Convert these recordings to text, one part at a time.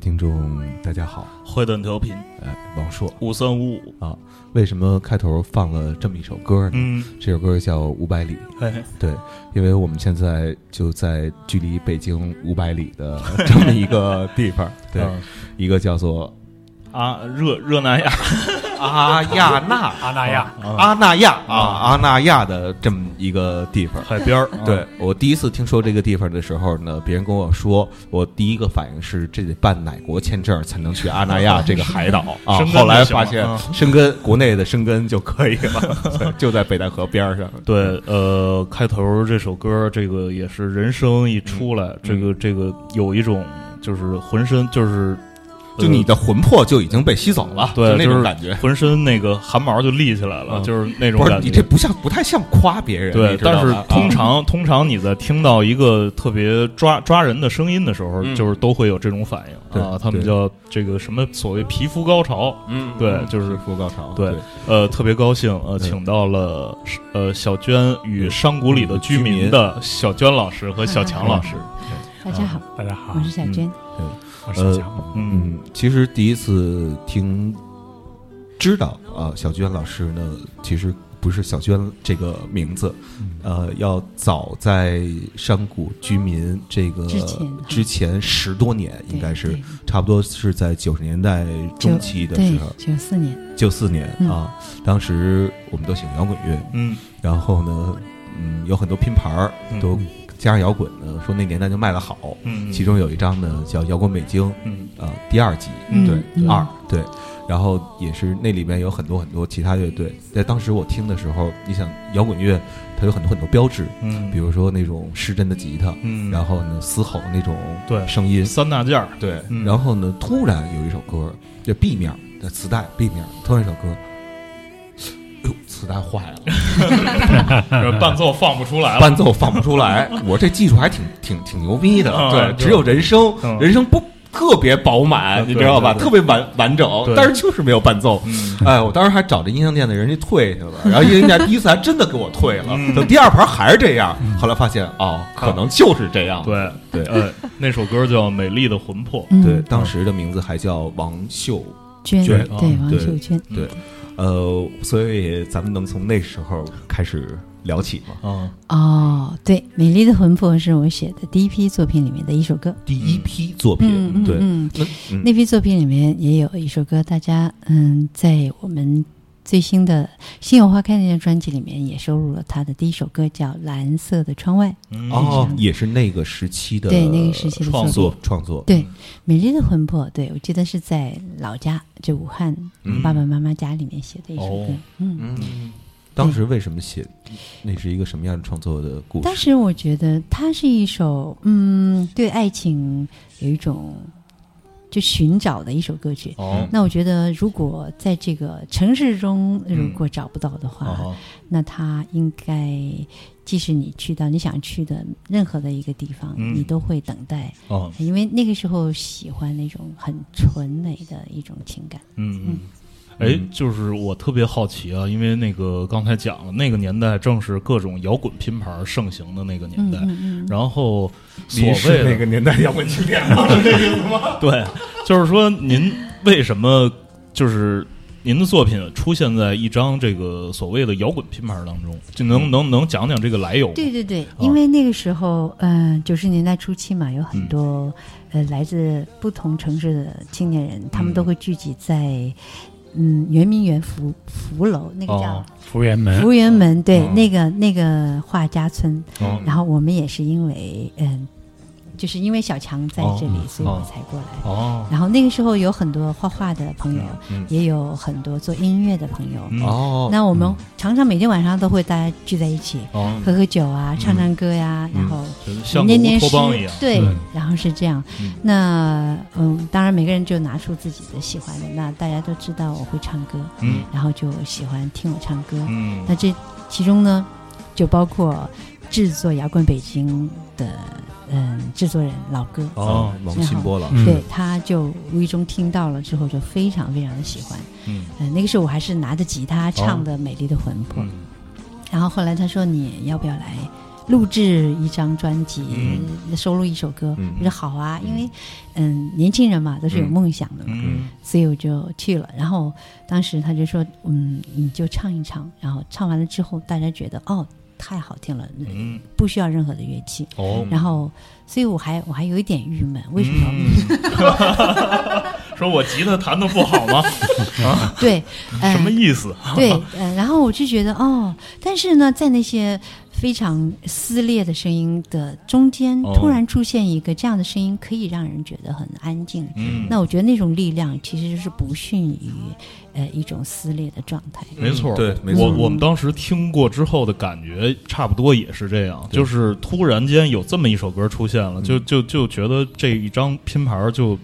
听众，大家好。坏蛋调频，哎，王硕五三五五啊，为什么开头放了这么一首歌呢？嗯，这首歌叫《五百里》。哎，对，因为我们现在就在距离北京五百里的 这么一个地方，对，一个叫做啊热热那亚。阿亚纳，阿那亚，阿那亚啊，阿那亚的这么一个地方，海边儿。对我第一次听说这个地方的时候呢，别人跟我说，我第一个反应是这得办哪国签证才能去阿那亚这个海岛 啊？后来发现生根国内的生根就可以了，就在北戴河边上。对，呃，开头这首歌，这个也是人声一出来，这个这个有一种就是浑身就是。就你的魂魄就已经被吸走了，对那种感觉，浑身那个汗毛就立起来了，就是那种感觉。你这不像，不太像夸别人。对，但是通常通常你在听到一个特别抓抓人的声音的时候，就是都会有这种反应啊。他们叫这个什么所谓皮肤高潮，嗯，对，就是皮肤高潮。对，呃，特别高兴，呃，请到了呃小娟与山谷里的居民的小娟老师和小强老师。大家好，大家好，我是小娟。呃，嗯，其实第一次听知道啊，小娟老师呢，其实不是小娟这个名字，呃，要早在山谷居民这个之前十多年，应该是差不多是在九十年代中期的时候，九四年，九四年啊，当时我们都喜欢摇滚乐，嗯，然后呢，嗯，有很多拼盘儿都。加上摇滚呢，说那年代就卖的好，嗯，其中有一张呢叫《摇滚北京》，嗯，啊，第二集，对，二，对，然后也是那里面有很多很多其他乐队，在当时我听的时候，你想摇滚乐它有很多很多标志，嗯，比如说那种失真的吉他，嗯，然后呢嘶吼那种对声音三大件儿，对，然后呢突然有一首歌，这 B 面的磁带 B 面突然一首歌。哟，磁带坏了，伴奏放不出来，伴奏放不出来。我这技术还挺挺挺牛逼的，对，只有人声，人声不特别饱满，你知道吧？特别完完整，但是就是没有伴奏。哎，我当时还找这音像店的人家退去了，然后音像店第一次还真的给我退了。等第二盘还是这样，后来发现哦，可能就是这样。对对，呃，那首歌叫《美丽的魂魄》，对，当时的名字还叫王秀娟，对，王秀娟，对。呃，所以咱们能从那时候开始聊起吗？嗯，哦，对，《美丽的魂魄》是我写的第一批作品里面的一首歌，第一批作品，对，嗯，那批作品里面也有一首歌，大家嗯，在我们。最新的《心有花开》那张专辑里面也收录了他的第一首歌，叫《蓝色的窗外》。哦，也是那个时期的对那个时期的创作创作。对，《美丽的魂魄》，对我记得是在老家，就武汉爸爸妈妈家里面写的一首歌。嗯嗯，当时为什么写？那是一个什么样的创作的故事？当时我觉得它是一首嗯，对爱情有一种。就寻找的一首歌曲。哦，那我觉得，如果在这个城市中如果找不到的话，那它应该，即使你去到你想去的任何的一个地方，你都会等待。哦，因为那个时候喜欢那种很纯美的一种情感。嗯嗯。哎，就是我特别好奇啊，因为那个刚才讲了，那个年代正是各种摇滚拼盘盛行的那个年代，然后所谓那个年代摇滚经典吗？这意思吗？对，就是说您为什么就是您的作品出现在一张这个所谓的摇滚拼盘当中？就能能能讲讲这个来由？对对对，因为那个时候，嗯，九十年代初期嘛，有很多呃来自不同城市的青年人，他们都会聚集在。嗯，圆明园福福楼那个叫福源门，福源门对，那个那个画家村，然后我们也是因为嗯。就是因为小强在这里，所以我才过来。哦，然后那个时候有很多画画的朋友，也有很多做音乐的朋友。哦，那我们常常每天晚上都会大家聚在一起，喝喝酒啊，唱唱歌呀，然后念念诗。对，然后是这样。那嗯，当然每个人就拿出自己的喜欢的。那大家都知道我会唱歌，嗯，然后就喜欢听我唱歌。嗯，那这其中呢，就包括制作《摇滚北京》的。嗯，制作人老哥哦，王新波老师，对，他就无意中听到了之后，就非常非常的喜欢。嗯，那个时候我还是拿着吉他唱的《美丽的魂魄》，然后后来他说：“你要不要来录制一张专辑，收录一首歌。我说好啊，因为嗯，年轻人嘛都是有梦想的嘛，所以我就去了。然后当时他就说，嗯，你就唱一唱。然后唱完了之后，大家觉得哦。太好听了，嗯，不需要任何的乐器哦。然后，所以我还我还有一点郁闷，为什么？说我吉他弹的不好吗？啊，对，什么意思？对，嗯，然后我就觉得哦，但是呢，在那些。非常撕裂的声音的中间，突然出现一个这样的声音，可以让人觉得很安静。嗯，那我觉得那种力量其实是不逊于呃一种撕裂的状态。没错，对，我我们当时听过之后的感觉，差不多也是这样，就是突然间有这么一首歌出现了，就就就觉得这一张拼盘就。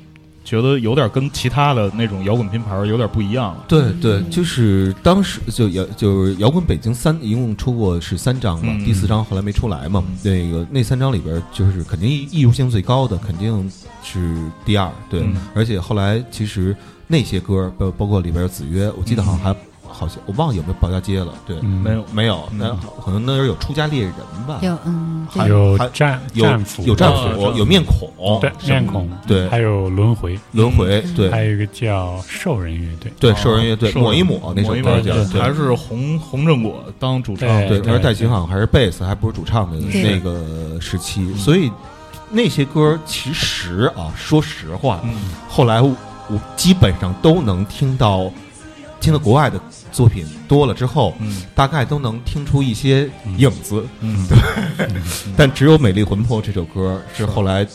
觉得有点跟其他的那种摇滚拼盘有点不一样了。对对，就是当时就摇就是摇滚北京三一共出过是三张嘛，第四张后来没出来嘛。那个那三张里边，就是肯定艺术性最高的肯定是第二，对。而且后来其实那些歌，包包括里边有子曰，我记得好像还。好像我忘了有没有保家街了，对，没有。没有，那可能那时候有出家猎人吧，有嗯，还有战战斧，有战斧，有面孔，对面孔，对，还有轮回。轮回，对，还有一个叫兽人乐队，对兽人乐队，抹一抹那首歌叫，还是洪洪正果当主唱，对，那时候戴琴好像还是贝斯，还不是主唱的那个时期，所以那些歌其实啊，说实话，后来我基本上都能听到，听到国外的。作品多了之后，嗯，大概都能听出一些影子，嗯，对。但只有《美丽魂魄》这首歌是后来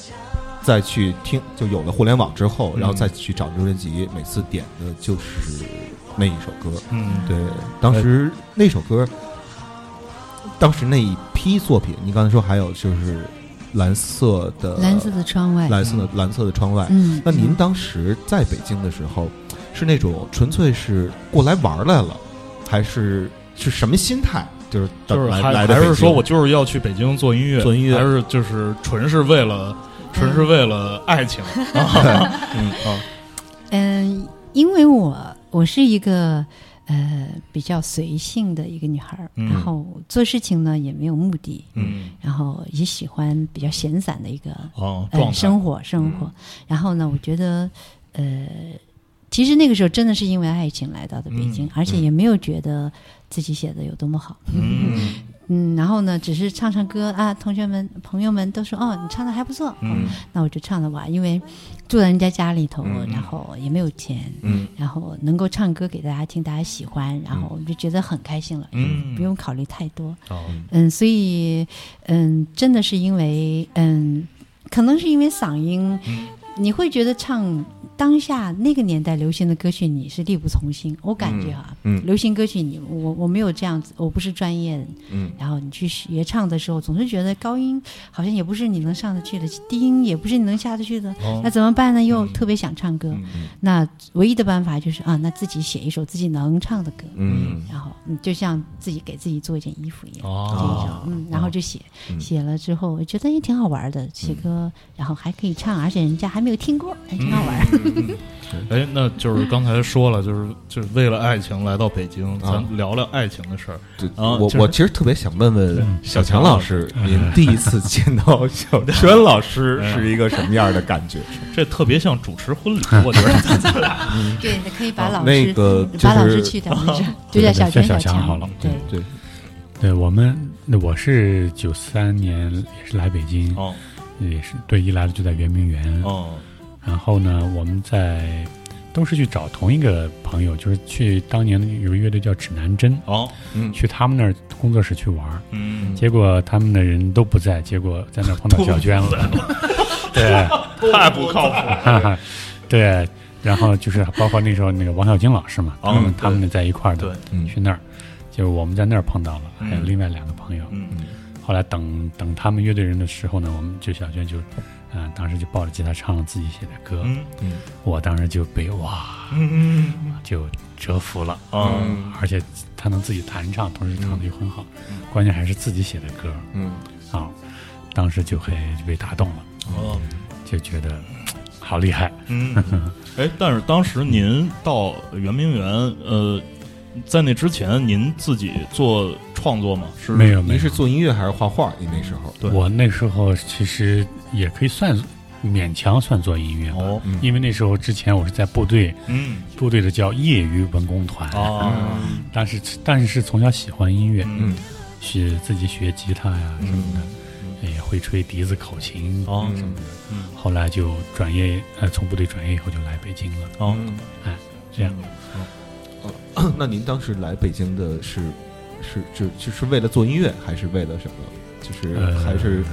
再去听，就有了互联网之后，然后再去找专辑，每次点的就是那一首歌。嗯，对。当时那首歌，当时那一批作品，你刚才说还有就是蓝色的蓝色的窗外，蓝色的蓝色的窗外。嗯，那您当时在北京的时候。是那种纯粹是过来玩来了，还是是什么心态？就是就是还还是说我就是要去北京做音乐，做音乐，还是就是纯是为了纯是为了爱情？嗯啊，嗯，因为我我是一个呃比较随性的一个女孩儿，然后做事情呢也没有目的，嗯，然后也喜欢比较闲散的一个哦生活生活，然后呢，我觉得呃。其实那个时候真的是因为爱情来到的北京，而且也没有觉得自己写的有多么好。嗯嗯，然后呢，只是唱唱歌啊，同学们、朋友们都说哦，你唱的还不错。嗯，那我就唱了吧，因为住在人家家里头，然后也没有钱，嗯，然后能够唱歌给大家听，大家喜欢，然后我们就觉得很开心了。嗯，不用考虑太多。哦，嗯，所以嗯，真的是因为嗯，可能是因为嗓音，你会觉得唱。当下那个年代流行的歌曲，你是力不从心。我感觉啊，流行歌曲你我我没有这样子，我不是专业的。嗯，然后你去学唱的时候，总是觉得高音好像也不是你能上得去的，低音也不是你能下得去的。那怎么办呢？又特别想唱歌，那唯一的办法就是啊，那自己写一首自己能唱的歌。嗯，然后就像自己给自己做一件衣服一样。哦，嗯，然后就写，写了之后我觉得也挺好玩的，写歌然后还可以唱，而且人家还没有听过，还挺好玩。嗯，哎，那就是刚才说了，就是就是为了爱情来到北京，咱聊聊爱情的事儿。我我其实特别想问问小强老师，您第一次见到小 轩老师是一个什么样的感觉？这特别像主持婚礼，我觉得。对，可以把老师那个把老师去掉，就叫小轩小强好了。对对对，我们那我是九三年也是来北京，哦，也是对，一来了就在圆明园，哦。然后呢，我们在都是去找同一个朋友，就是去当年有个乐队叫指南针哦，嗯，去他们那儿工作室去玩儿，嗯，结果他们的人都不在，结果在那儿碰到 小娟了，对，太不靠谱，对，然后就是包括那时候那个王小晶老师嘛，他们他们在一块儿的，去那儿，就是我们在那儿碰到了，还有另外两个朋友，嗯，后来等等他们乐队人的时候呢，我们就小娟就。嗯，当时就抱着吉他唱了自己写的歌，嗯，我当时就被哇，嗯就折服了啊！而且他能自己弹唱，同时唱的又很好，关键还是自己写的歌，嗯，啊，当时就很就被打动了，哦，就觉得好厉害，嗯，哎，但是当时您到圆明园，呃，在那之前您自己做。创作吗？是没有，您是做音乐还是画画？你那时候？对，我那时候其实也可以算勉强算做音乐哦，因为那时候之前我是在部队，嗯，部队的叫业余文工团。哦，但是但是是从小喜欢音乐，嗯，学自己学吉他呀什么的，也会吹笛子、口琴哦。什么的，嗯，后来就转业，呃，从部队转业以后就来北京了。哦，哎，这样。那您当时来北京的是，是就就是为了做音乐，还是为了什么？就是还是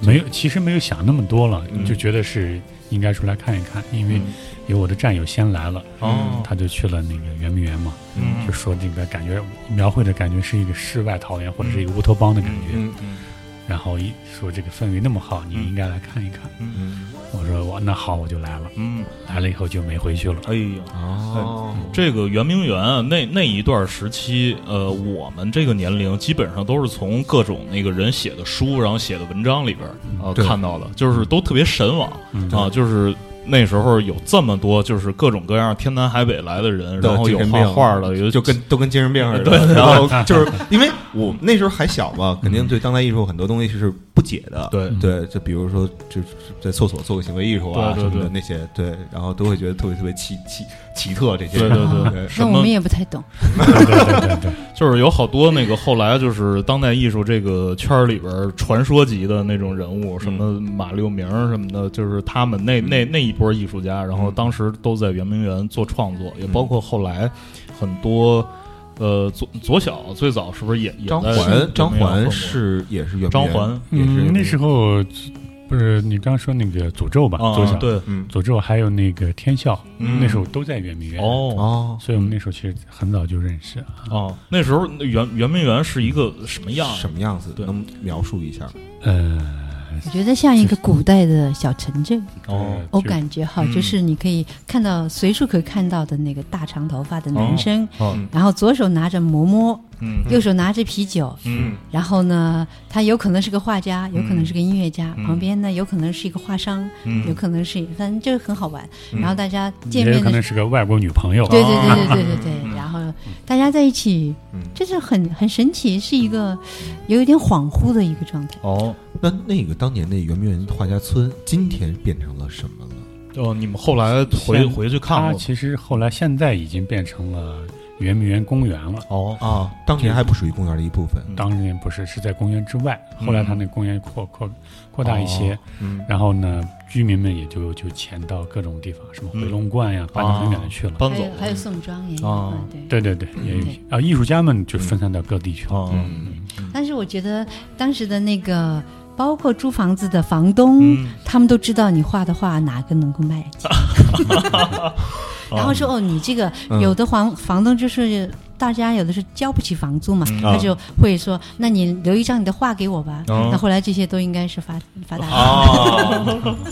没有，其实没有想那么多了，就觉得是应该出来看一看，因为有我的战友先来了，哦，他就去了那个圆明园嘛，嗯，就说那个感觉描绘的感觉是一个世外桃源，或者是一个乌托邦的感觉，嗯嗯，然后一说这个氛围那么好，你应该来看一看，嗯。我说我那好，我就来了。嗯，来了以后就没回去了。哎呦，哦，这个圆明园那那一段时期，呃，我们这个年龄基本上都是从各种那个人写的书，然后写的文章里边呃看到的，就是都特别神往啊，就是。那时候有这么多，就是各种各样天南海北来的人，然后有画画的，有就跟都跟精神病似的。对，然后就是 因为我那时候还小嘛，肯定对当代艺术很多东西是不解的。对对，就比如说，就是在厕所做个行为艺术啊什么的那些，对，然后都会觉得特别特别奇奇奇特这些。对对对，那我们也不太懂。对对对对，就是有好多那个后来就是当代艺术这个圈里边传说级的那种人物，什么马六明什么的，就是他们那那那一。波艺术家，然后当时都在圆明园做创作，也包括后来很多，呃，左左小最早是不是也也张环？张环是也是圆张环，也是那时候不是你刚说那个诅咒吧？对，诅咒还有那个天笑，那时候都在圆明园哦，所以我们那时候其实很早就认识哦。那时候圆圆明园是一个什么样？什么样子？能描述一下？呃。我觉得像一个古代的小城镇。哦，我感觉哈，就是你可以看到随处可以看到的那个大长头发的男生，然后左手拿着馍馍，嗯，右手拿着啤酒，嗯，然后呢，他有可能是个画家，有可能是个音乐家，旁边呢有可能是一个画商，有可能是，反正就是很好玩。然后大家见面可能是个外国女朋友，对对对 对对对对。然后大家在一起，就是很很神奇，是一个有一点恍惚的一个状态。哦，那那个当年那圆明园画家村，今天变成了什么了？哦，你们后来回回去看过？其实后来现在已经变成了。圆明园公园了哦啊，当年还不属于公园的一部分，当年不是是在公园之外，后来他那公园扩扩扩大一些，嗯然后呢，居民们也就就迁到各种地方，什么回龙观呀，搬到很远的去了，搬走，还有宋庄也有，对对对，也有啊，艺术家们就分散到各地去了。嗯，但是我觉得当时的那个，包括租房子的房东，他们都知道你画的画哪个能够卖。然后说哦，你这个有的房房东就是大家有的是交不起房租嘛，他就会说，那你留一张你的画给我吧。那后来这些都应该是发发达了。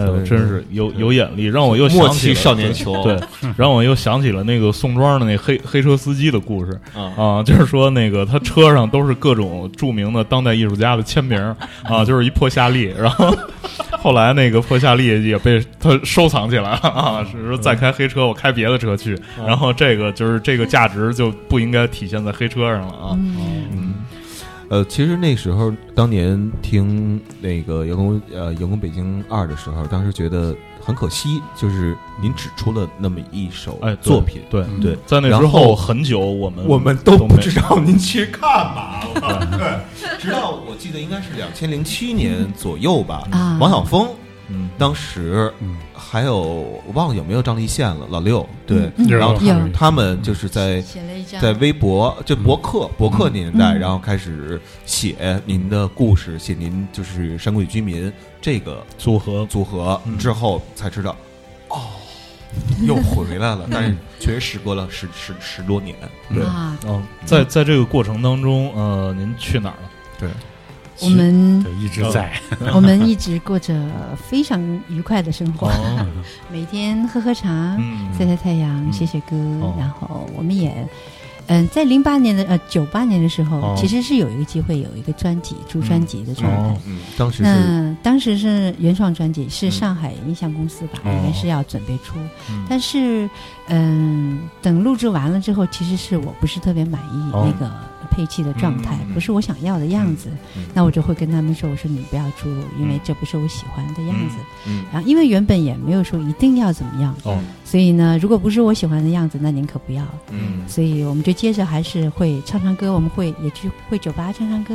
哎呦，真是有有眼力，让我又想起少年球，对，让我又想起了那个宋庄的那黑黑车司机的故事啊，就是说那个他车上都是各种著名的当代艺术家的签名啊，就是一破夏利，然后后来那个破夏利也被他收藏起来了啊，是说再开黑车我开别的车去，然后这个就是这个价值就不应该体现在黑车上了啊。呃，其实那时候当年听那个《员工呃员工北京二》的时候，当时觉得很可惜，就是您只出了那么一首作品，对对，在那之后很久，我们我们都不知道您去干嘛了，对，直到我记得应该是两千零七年左右吧，王晓峰。嗯，当时还有我忘了有没有张立宪了，老六对，然后他们他们就是在在微博就博客博客年代，然后开始写您的故事，写您就是山谷居民这个组合。组合之后才知道，哦，又回来了，但是确实时隔了十十十多年，对，嗯，在在这个过程当中，呃，您去哪儿了？对。我们一直在，我们一直过着非常愉快的生活，每天喝喝茶，晒晒太阳，写写歌，然后我们也，嗯，在零八年的呃九八年的时候，其实是有一个机会有一个专辑出专辑的状态，嗯。当时那当时是原创专辑，是上海音像公司吧，应该是要准备出，但是嗯，等录制完了之后，其实是我不是特别满意那个。配器的状态，不是我想要的样子，那我就会跟他们说：“我说你不要出入，因为这不是我喜欢的样子。”然后因为原本也没有说一定要怎么样，所以呢，如果不是我喜欢的样子，那您可不要。嗯，所以我们就接着还是会唱唱歌，我们会也去会酒吧唱唱歌，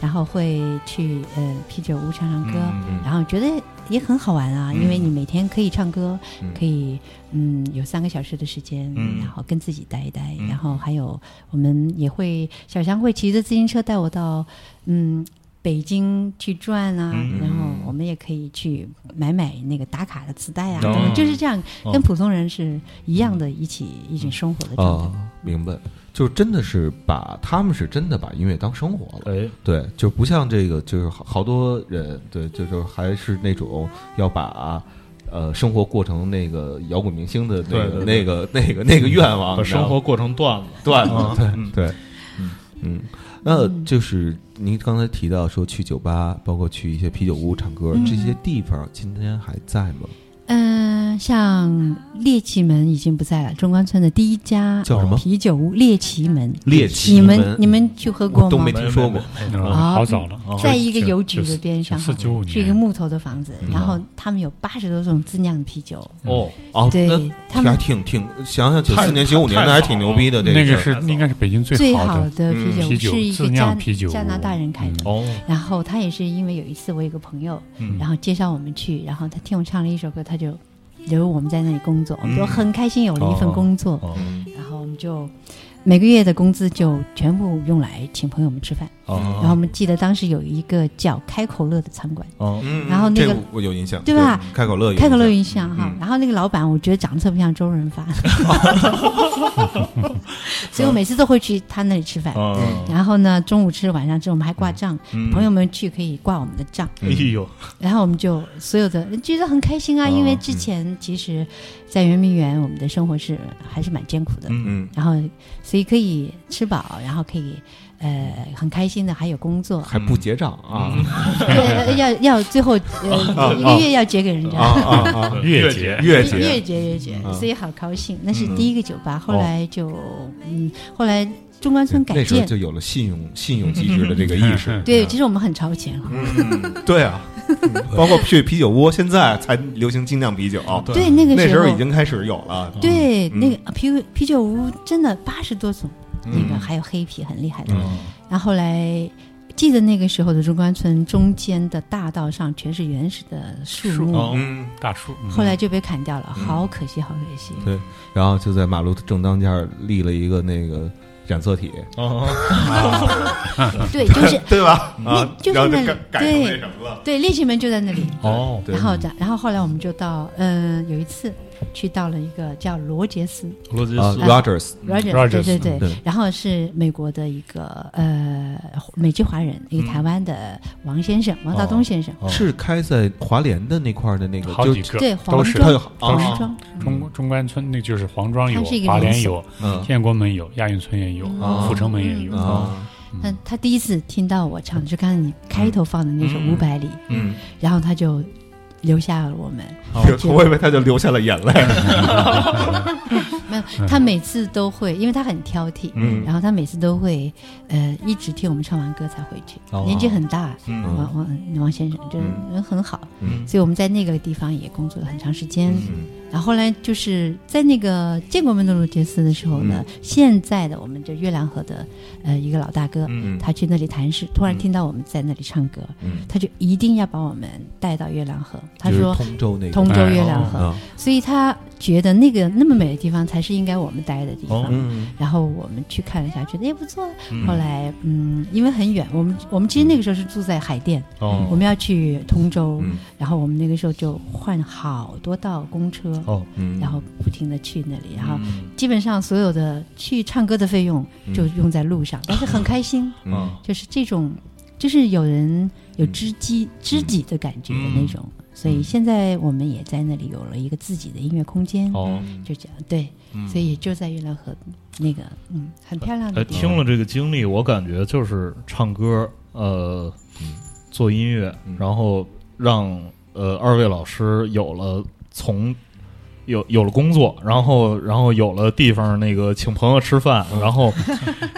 然后会去呃啤酒屋唱唱歌，然后觉得。也很好玩啊，因为你每天可以唱歌，可以嗯有三个小时的时间，然后跟自己待一待，然后还有我们也会小强会骑着自行车带我到嗯北京去转啊，然后我们也可以去买买那个打卡的磁带啊，就是这样跟普通人是一样的，一起一起生活的状态。明白。就真的是把他们是真的把音乐当生活了，哎，对，就不像这个，就是好好多人，对，就就还是那种要把呃生活过成那个摇滚明星的那个那个那个那个愿望，把生活过成段子段子，对对，嗯嗯，那就是您刚才提到说去酒吧，包括去一些啤酒屋唱歌，这些地方今天还在吗？嗯，像猎奇门已经不在了。中关村的第一家叫什么啤酒屋？猎奇门。猎奇你们你们去喝过吗？都没听说过。好早了，在一个邮局的边上，是一个木头的房子。然后他们有八十多种自酿的啤酒。哦哦，对，他们还挺挺想想九四年九五年的还挺牛逼的。那个是应该是北京最好的啤酒，是一个加啤酒加拿大人开的。哦，然后他也是因为有一次我有个朋友，然后介绍我们去，然后他听我唱了一首歌，他就。留我们在那里工作，我们就很开心，有了一份工作，然后我们就每个月的工资就全部用来请朋友们吃饭。哦。然后我们记得当时有一个叫开口乐的餐馆，哦。然后那个我有印象，对吧？开口乐，开口乐有印象哈。然后那个老板，我觉得长得特别像周润发，所以我每次都会去他那里吃饭。然后呢，中午吃，晚上吃，我们还挂账，朋友们去可以挂我们的账。哎呦，然后我们就所有的觉得很开心啊，因为之前其实，在圆明园我们的生活是还是蛮艰苦的，嗯，然后所以可以吃饱，然后可以。呃，很开心的，还有工作，还不结账啊？对，要要最后呃 一个月要结给人家，月结。月结。月结。月结，所以好高兴。那是第一个酒吧，后来就嗯，后来中关村改建，就有了信用信用机制的这个意识。对，其实我们很超前嗯，对啊，包括去啤酒屋，现在才流行精酿啤酒。对，那个那时候已经开始有了。对，那个啤啤酒屋真的八十多种。那个还有黑啤很厉害的，然后后来记得那个时候的中关村中间的大道上全是原始的树木，大树，后来就被砍掉了，好可惜，好可惜。对，然后就在马路正当间立了一个那个染色体，对，就是 对吧？啊，就是那里，对，对，练习门就在那里。哦，然后，然后后来我们就到，嗯，有一次。去到了一个叫罗杰斯，罗杰斯 Rogers，Rogers，对对对，然后是美国的一个呃美籍华人，一个台湾的王先生，王道东先生，是开在华联的那块的那个，好几个，对，都是黄庄，中中关村那就是黄庄有，华联有，建国门有，亚运村也有，阜成门也有。他他第一次听到我唱，就刚才你开头放的那首《五百里》，嗯，然后他就。留下了我们，我以为他就流下了眼泪。没有，他每次都会，因为他很挑剔，嗯，然后他每次都会，呃，一直听我们唱完歌才回去。年纪很大，王王王先生就是人很好，所以我们在那个地方也工作了很长时间。然后后来就是在那个建国门的路杰斯的时候呢，现在的我们这月亮河的呃一个老大哥，他去那里谈事，突然听到我们在那里唱歌，他就一定要把我们带到月亮河。他说通州那通州月亮河，所以他觉得那个那么美的地方才是应该我们待的地方。然后我们去看了一下，觉得也不错。后来嗯，因为很远，我们我们其实那个时候是住在海淀，我们要去通州，然后我们那个时候就换好多道公车。哦，然后不停的去那里，然后基本上所有的去唱歌的费用就用在路上，但是很开心，嗯，就是这种，就是有人有知己知己的感觉的那种，所以现在我们也在那里有了一个自己的音乐空间，哦，就这样，对，所以就在月亮河那个，嗯，很漂亮的。听了这个经历，我感觉就是唱歌，呃，做音乐，然后让呃二位老师有了从。有有了工作，然后然后有了地方那个请朋友吃饭，然后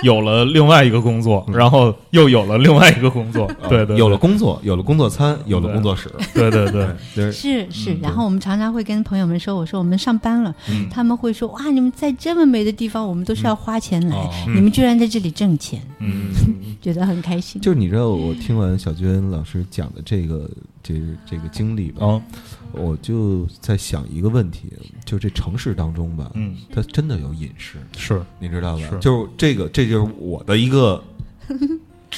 有了另外一个工作，然后又有了另外一个工作，对对，有了工作，有了工作餐，有了工作室，对 对对，是是。然后我们常常会跟朋友们说：“我说我们上班了。”他们会说：“哇，你们在这么美的地方，我们都是要花钱来，你们居然在这里挣钱，嗯，觉得很开心。”就是你知道，我听完小娟老师讲的这个这这个经历吧。我就在想一个问题，就这城市当中吧，嗯，它真的有隐士，是，你知道吧？就是这个，这就是我的一个。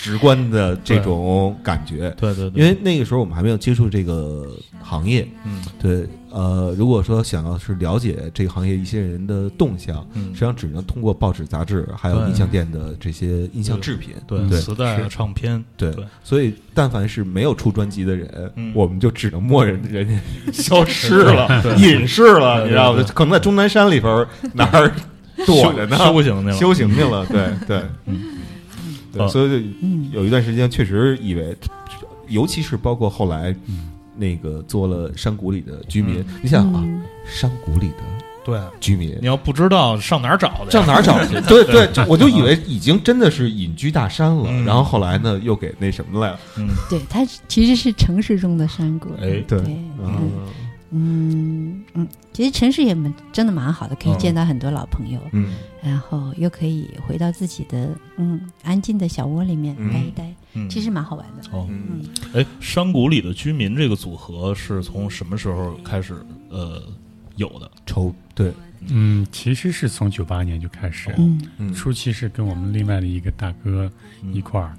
直观的这种感觉，对对，因为那个时候我们还没有接触这个行业，嗯，对，呃，如果说想要是了解这个行业一些人的动向，嗯，实际上只能通过报纸、杂志，还有音像店的这些音像制品，对，磁带、唱片，对，所以但凡是没有出专辑的人，我们就只能默认人家消失了、隐世了，你知道吗？可能在终南山里边哪儿躲着呢？修行去了，修行去了，对对，嗯。对，所以有一段时间确实以为，尤其是包括后来，那个做了山谷里的居民，你想啊，山谷里的对居民，你要不知道上哪儿找的，上哪儿找去？对对，我就以为已经真的是隐居大山了，然后后来呢，又给那什么来了？嗯，对，它其实是城市中的山谷。哎，对，嗯。嗯嗯，其实城市也蛮真的蛮好的，可以见到很多老朋友，嗯，然后又可以回到自己的嗯安静的小窝里面待一待，其实蛮好玩的。哦，嗯，哎，山谷里的居民这个组合是从什么时候开始呃有的？筹对，嗯，其实是从九八年就开始，嗯，初期是跟我们另外的一个大哥一块儿。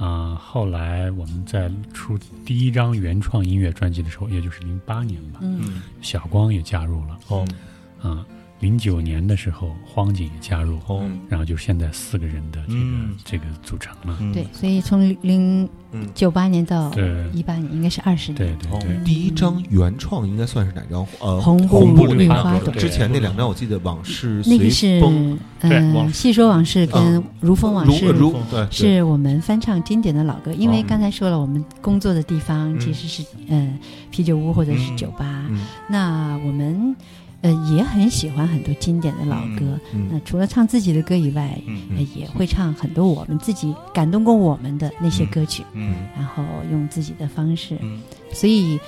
啊，后来我们在出第一张原创音乐专辑的时候，也就是零八年吧，嗯，小光也加入了，哦，啊。零九年的时候，荒井也加入，然后就现在四个人的这个这个组成了。对，所以从零九八年到一八年，应该是二十年。对对对。第一张原创应该算是哪张？呃，红布绿花朵。之前那两张我记得往事那个是嗯，细说往事跟如风往事，如对，是我们翻唱经典的老歌。因为刚才说了，我们工作的地方其实是嗯啤酒屋或者是酒吧，那我们。呃，也很喜欢很多经典的老歌。那除了唱自己的歌以外，也会唱很多我们自己感动过我们的那些歌曲。嗯，然后用自己的方式。嗯，所以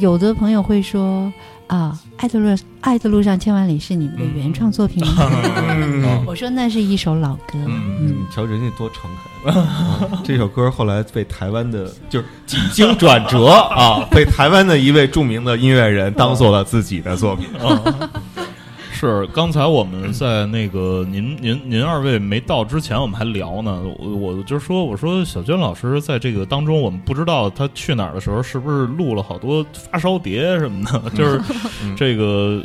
有的朋友会说。啊，爱的路，爱的路上千万里是你们的原创作品吗？我说那是一首老歌。嗯，瞧人家多诚恳。这首歌后来被台湾的，就是几经转折啊，被台湾的一位著名的音乐人当做了自己的作品。是，刚才我们在那个您您您二位没到之前，我们还聊呢。我我就说，我说小娟老师在这个当中，我们不知道他去哪儿的时候，是不是录了好多发烧碟什么的？就是这个，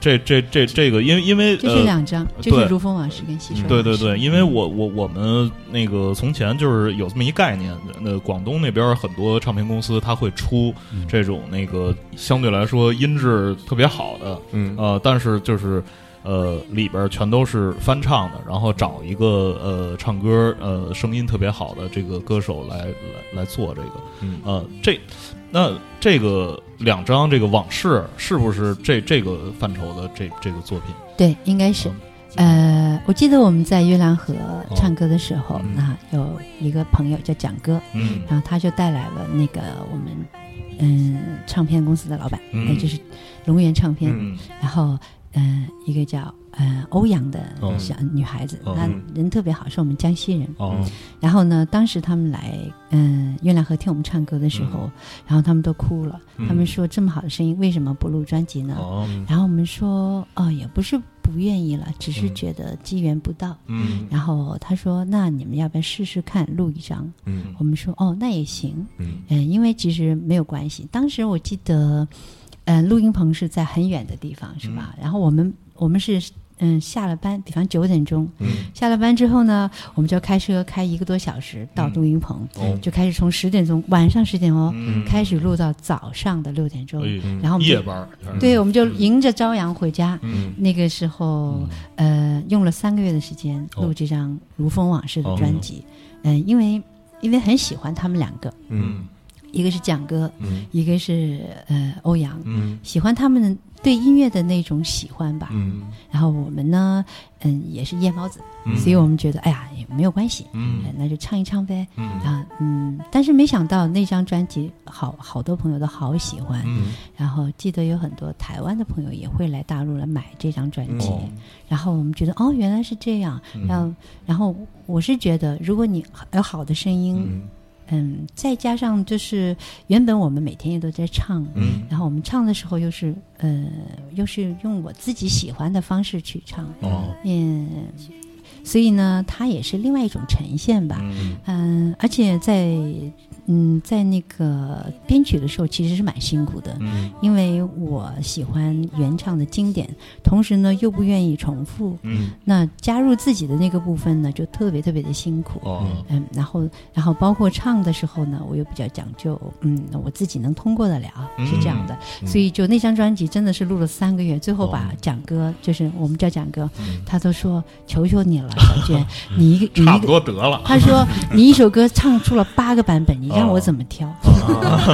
这这这这个，因为因为这是两张，就是如风往事跟西说。对对对，因为我我我们那个从前就是有这么一概念，那广东那边很多唱片公司他会出这种那个相对来说音质特别好的，嗯呃，但是就是。是，呃，里边全都是翻唱的，然后找一个呃唱歌呃声音特别好的这个歌手来来来做这个，嗯呃，这那这个两张这个往事是不是这这个范畴的这这个作品？对，应该是。呃，我记得我们在月亮河唱歌的时候，啊，有一个朋友叫蒋哥，嗯，然后他就带来了那个我们嗯唱片公司的老板，也就是龙源唱片，然后。嗯，一个叫呃欧阳的小女孩子，她人特别好，是我们江西人。哦，然后呢，当时他们来嗯月亮河听我们唱歌的时候，然后他们都哭了。他们说这么好的声音，为什么不录专辑呢？哦，然后我们说哦，也不是不愿意了，只是觉得机缘不到。嗯，然后他说那你们要不要试试看录一张？嗯，我们说哦那也行。嗯，嗯，因为其实没有关系。当时我记得。嗯，录音棚是在很远的地方，是吧？然后我们我们是嗯下了班，比方九点钟，下了班之后呢，我们就开车开一个多小时到录音棚，就开始从十点钟晚上十点哦开始录到早上的六点钟，然后夜班对，我们就迎着朝阳回家。那个时候呃用了三个月的时间录这张《如风往事》的专辑，嗯，因为因为很喜欢他们两个，嗯。一个是蒋哥，一个是呃欧阳，喜欢他们对音乐的那种喜欢吧。嗯，然后我们呢，嗯，也是夜猫子，所以我们觉得，哎呀，也没有关系，嗯，那就唱一唱呗。嗯啊，嗯，但是没想到那张专辑，好好多朋友都好喜欢。嗯，然后记得有很多台湾的朋友也会来大陆来买这张专辑。然后我们觉得，哦，原来是这样。然后，然后我是觉得，如果你有好的声音。嗯，再加上就是原本我们每天也都在唱，嗯，然后我们唱的时候又是呃，又是用我自己喜欢的方式去唱，哦，嗯，所以呢，它也是另外一种呈现吧，嗯，而且在。嗯，在那个编曲的时候，其实是蛮辛苦的，嗯，因为我喜欢原唱的经典，同时呢又不愿意重复，嗯，那加入自己的那个部分呢，就特别特别的辛苦，哦，嗯，然后然后包括唱的时候呢，我又比较讲究，嗯，我自己能通过得了，是这样的，所以就那张专辑真的是录了三个月，最后把蒋哥，就是我们叫蒋哥，他都说求求你了，小娟，你一个差不多得了，他说 你一首歌唱出了八个版本，你。让我怎么挑？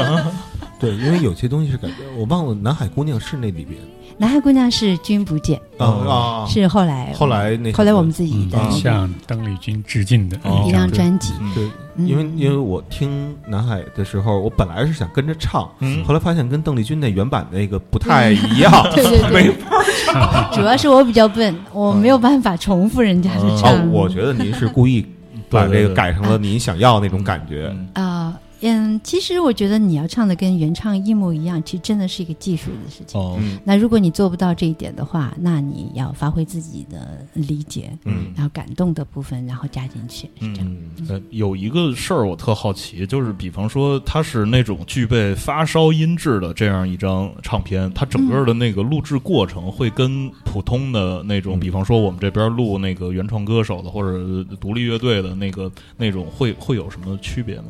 对，因为有些东西是感觉，我忘了《南海姑娘》是那里边。南海姑娘是君不见啊，是后来后来那后来我们自己的向邓丽君致敬的一张专辑。对，因为因为我听南海的时候，我本来是想跟着唱，后来发现跟邓丽君那原版那个不太一样，对 对对，没法唱。主要是我比较笨，我没有办法重复人家的唱。我觉得您是故意把这个改成了您想要那种感觉。啊。嗯，其实我觉得你要唱的跟原唱一模一样，其实真的是一个技术的事情。哦，那如果你做不到这一点的话，那你要发挥自己的理解，嗯，然后感动的部分，然后加进去。嗯，呃，有一个事儿我特好奇，就是比方说它是那种具备发烧音质的这样一张唱片，它整个的那个录制过程会跟普通的那种，比方说我们这边录那个原创歌手的或者独立乐队的那个那种，会会有什么区别吗？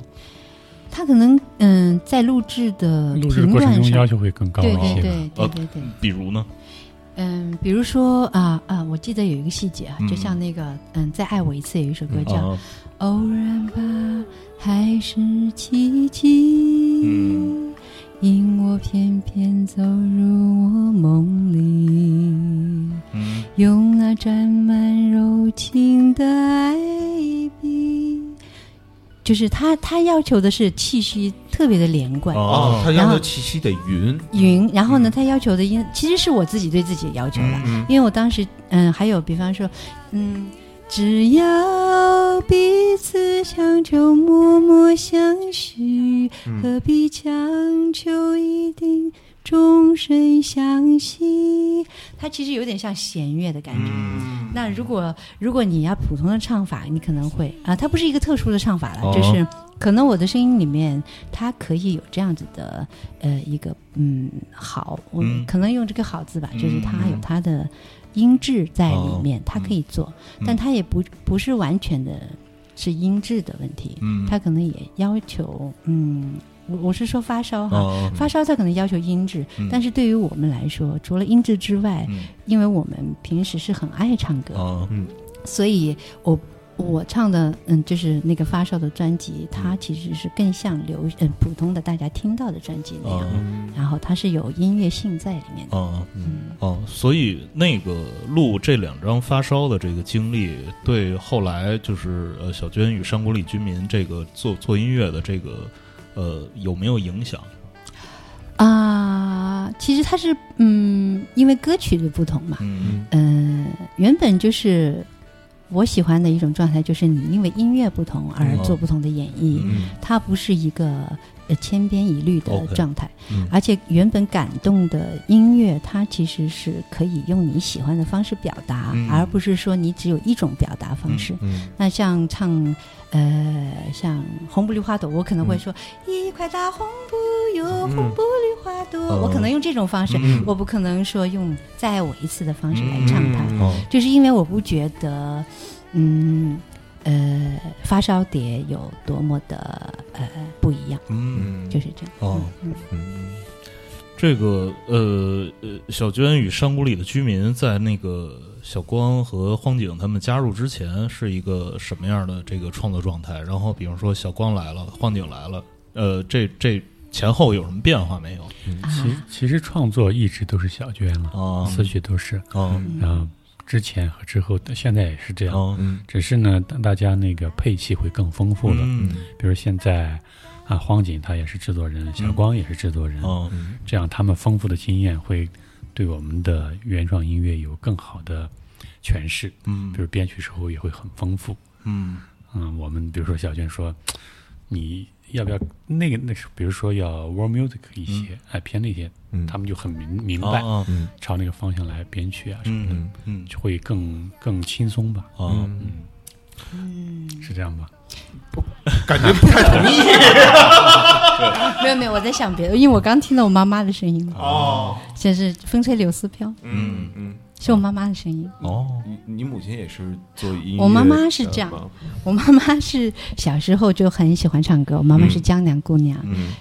他可能嗯，在录制的录制过程中要求会更高一些，对对对对对对。比如呢？嗯，比如说啊啊，我记得有一个细节啊，就像那个嗯，再爱我一次有一首歌叫《偶然吧》，还是奇迹？嗯，因我偏偏走入我梦里，嗯，用那沾满柔情的。就是他，他要求的是气息特别的连贯哦，他要求气息得匀匀。然后呢，他要求的音其实是我自己对自己要求了，因为我当时嗯，还有比方说嗯，只要彼此相求，默默相许，何必强求一定。钟声响起，它其实有点像弦乐的感觉。那如果如果你要普通的唱法，你可能会啊，它不是一个特殊的唱法了，就是可能我的声音里面它可以有这样子的呃一个嗯好，我可能用这个好字吧，就是它有它的音质在里面，它可以做，但它也不不是完全的是音质的问题，它可能也要求嗯。我我是说发烧哈，发烧它可能要求音质，但是对于我们来说，除了音质之外，因为我们平时是很爱唱歌，嗯，所以我我唱的嗯就是那个发烧的专辑，它其实是更像流嗯普通的大家听到的专辑那样，然后它是有音乐性在里面的，哦嗯。哦，所以那个录这两张发烧的这个经历，对后来就是呃小娟与山谷里居民这个做做音乐的这个。呃，有没有影响？啊，其实它是嗯，因为歌曲的不同嘛，嗯，原本就是我喜欢的一种状态，就是你因为音乐不同而做不同的演绎，它不是一个。呃，千篇一律的状态，而且原本感动的音乐，它其实是可以用你喜欢的方式表达，而不是说你只有一种表达方式。那像唱，呃，像红布绿花朵，我可能会说一块大红布，哟红布绿花朵，我可能用这种方式，我不可能说用再爱我一次的方式来唱它，就是因为我不觉得，嗯。呃，发烧碟有多么的呃不一样，嗯，就是这样。哦，嗯，嗯。这个呃呃，小娟与山谷里的居民在那个小光和荒井他们加入之前是一个什么样的这个创作状态？然后，比方说小光来了，荒井来了，呃，这这前后有什么变化没有？其其实创作一直都是小娟了，词曲都是，然后之前和之后，现在也是这样，只是呢，大家那个配器会更丰富了，比如现在啊，荒井他也是制作人，小光也是制作人，这样他们丰富的经验会对我们的原创音乐有更好的诠释，嗯，比如编曲时候也会很丰富，嗯。嗯，我们比如说小娟说你。要不要那个那是比如说要 world music 一些哎偏那些，他们就很明明白，朝那个方向来编曲啊什么的，嗯，就会更更轻松吧，嗯嗯，是这样吧？感觉不太同意。没有没有，我在想别的，因为我刚听到我妈妈的声音哦，先是风吹柳丝飘，嗯嗯。是我妈妈的声音哦，你你母亲也是做音乐？我妈妈是这样，我妈妈是小时候就很喜欢唱歌。我妈妈是江南姑娘，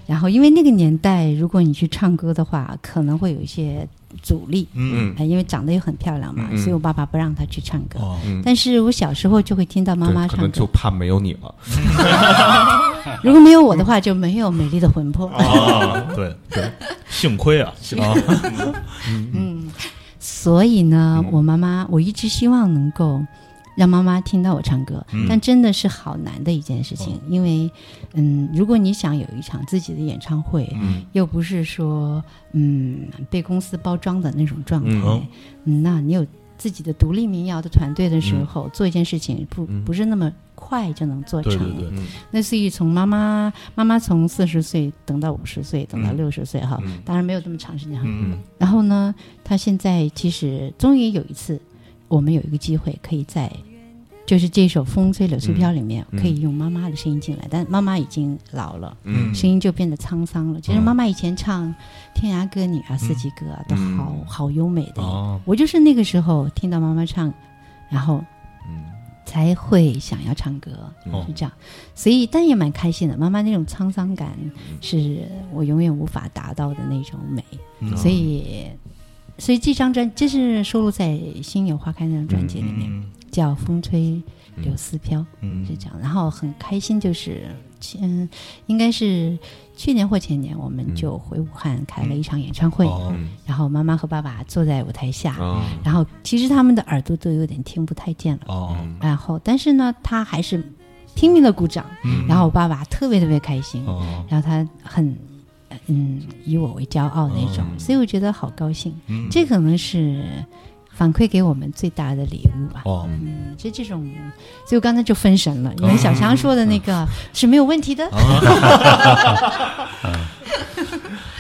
然后因为那个年代，如果你去唱歌的话，可能会有一些阻力，嗯，因为长得又很漂亮嘛，所以我爸爸不让她去唱歌。但是我小时候就会听到妈妈唱歌，就怕没有你了。如果没有我的话，就没有美丽的魂魄。对对，幸亏啊，啊，嗯。所以呢，我妈妈，我一直希望能够让妈妈听到我唱歌，但真的是好难的一件事情。因为，嗯，如果你想有一场自己的演唱会，又不是说嗯被公司包装的那种状态，嗯，那你有自己的独立民谣的团队的时候，做一件事情不不是那么。快就能做成，类似于从妈妈妈妈从四十岁等到五十岁，等到六十岁哈，当然没有这么长时间哈。然后呢，他现在其实终于有一次，我们有一个机会可以在，就是这首《风吹柳絮飘》里面可以用妈妈的声音进来，但妈妈已经老了，声音就变得沧桑了。其实妈妈以前唱《天涯歌女》啊、《四季歌》啊，都好好优美的。我就是那个时候听到妈妈唱，然后。才会想要唱歌，是这样，所以但也蛮开心的。妈妈那种沧桑感是我永远无法达到的那种美，所以，所以这张专这是收录在《心有花开》那张专辑里面，叫《风吹柳丝飘》，是这样。然后很开心，就是嗯，应该是。去年或前年，我们就回武汉开了一场演唱会，然后妈妈和爸爸坐在舞台下，然后其实他们的耳朵都有点听不太见了，然后但是呢，他还是拼命的鼓掌，然后我爸爸特别特别开心，然后他很嗯以我为骄傲那种，所以我觉得好高兴，这可能是。反馈给我们最大的礼物吧。哦，嗯，就这种，所以我刚才就分神了。因为小强说的那个是没有问题的。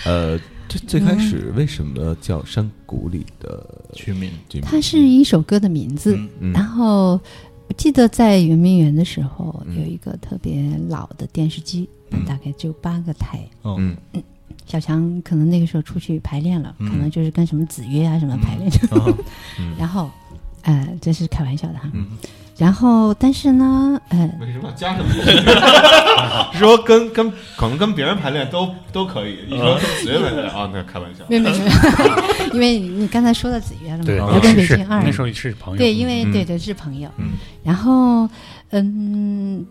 呃，最最开始为什么叫山谷里的居民？它是一首歌的名字。然后我记得在圆明园的时候有一个特别老的电视机，大概只有八个台。嗯。小强可能那个时候出去排练了，可能就是跟什么子曰啊什么排练，然后，呃，这是开玩笑的哈。然后，但是呢，呃，为什么加什么？说跟跟可能跟别人排练都都可以。你说跟子曰排练啊？那开玩笑。没有没有，因为你刚才说到子曰了嘛，对，要跟北京二那时候是朋友。对，因为对对是朋友。嗯。然后，嗯。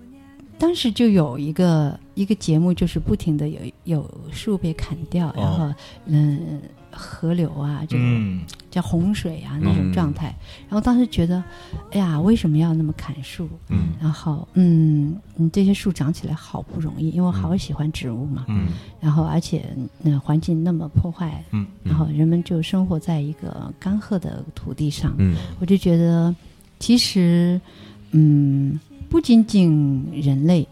当时就有一个一个节目，就是不停的有有树被砍掉，然后嗯河流啊，这种叫洪水啊那种状态。然后当时觉得，哎呀，为什么要那么砍树？嗯，然后嗯，这些树长起来好不容易，因为我好喜欢植物嘛。嗯，然后而且那环境那么破坏，嗯，然后人们就生活在一个干涸的土地上。嗯，我就觉得其实嗯。不仅仅人类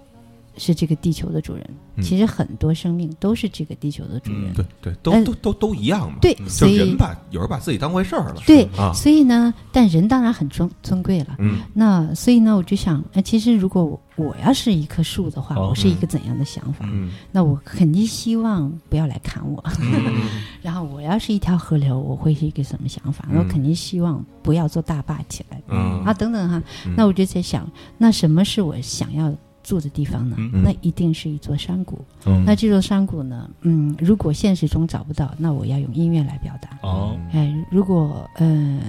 是这个地球的主人，其实很多生命都是这个地球的主人。对对，都都都都一样嘛。对，所以人把有人把自己当回事儿了。对啊，所以呢，但人当然很尊尊贵了。嗯，那所以呢，我就想，呃，其实如果我要是一棵树的话，我是一个怎样的想法？嗯，那我肯定希望不要来砍我。然后我要是一条河流，我会是一个什么想法？我肯定希望不要做大坝起来。嗯啊，等等哈，那我就在想，那什么是我想要？住的地方呢？那一定是一座山谷。那这座山谷呢？嗯，如果现实中找不到，那我要用音乐来表达。哦，哎，如果呃，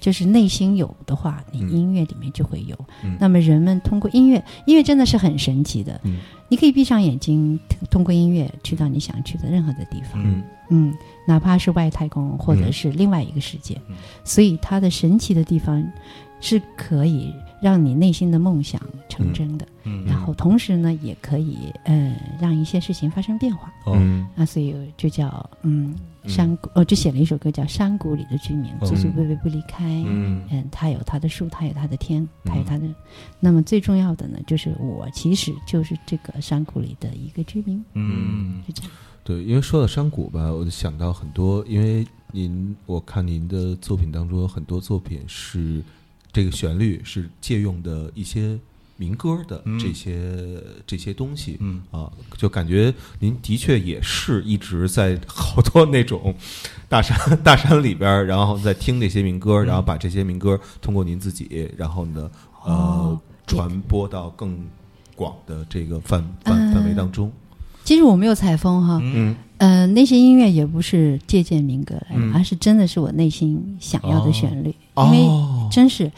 就是内心有的话，你音乐里面就会有。那么人们通过音乐，音乐真的是很神奇的。你可以闭上眼睛，通过音乐去到你想去的任何的地方。嗯，哪怕是外太空或者是另外一个世界。所以它的神奇的地方是可以。让你内心的梦想成真的，然后同时呢，也可以呃让一些事情发生变化。嗯，啊，所以就叫嗯山谷，哦就写了一首歌叫《山谷里的居民》，祖祖辈辈不离开。嗯，嗯，他有他的树，他有他的天，他有他的。那么最重要的呢，就是我其实就是这个山谷里的一个居民。嗯，是这样。对，因为说到山谷吧，我就想到很多，因为您我看您的作品当中有很多作品是。这个旋律是借用的一些民歌的这些这些东西，嗯。啊，就感觉您的确也是一直在好多那种大山大山里边，然后在听那些民歌，然后把这些民歌通过您自己，然后呢呃传播到更广的这个范范范围当中。其实我没有采风哈，嗯。呃那些音乐也不是借鉴民歌来，而是真的是我内心想要的旋律，因为。真是，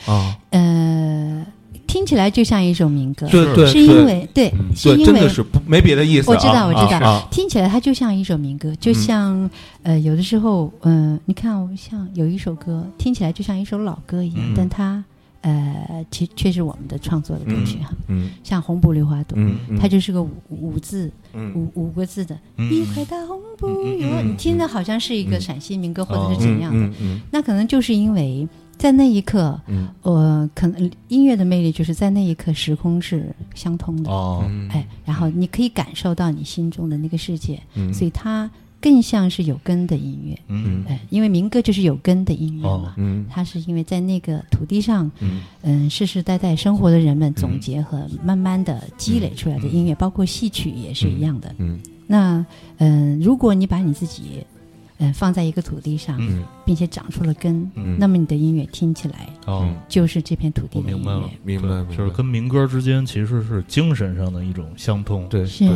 呃，听起来就像一首民歌，对对，是因为对，是因为是没别的意思，我知道我知道，听起来它就像一首民歌，就像呃，有的时候，嗯，你看，像有一首歌听起来就像一首老歌一样，但它。呃，其却是我们的创作的歌曲哈，嗯，像红布绿花朵，嗯它就是个五五字，五五个字的，一块大红布，你听的好像是一个陕西民歌或者是怎样的，那可能就是因为在那一刻，我可能音乐的魅力就是在那一刻时空是相通的，哦，哎，然后你可以感受到你心中的那个世界，所以它。更像是有根的音乐，嗯，哎，因为民歌就是有根的音乐嘛，嗯，它是因为在那个土地上，嗯，嗯，世世代代生活的人们总结和慢慢的积累出来的音乐，包括戏曲也是一样的，嗯，那，嗯，如果你把你自己。嗯，放在一个土地上，并且长出了根，那么你的音乐听起来，哦，就是这片土地的音乐。明白，就是跟民歌之间其实是精神上的一种相通。对，是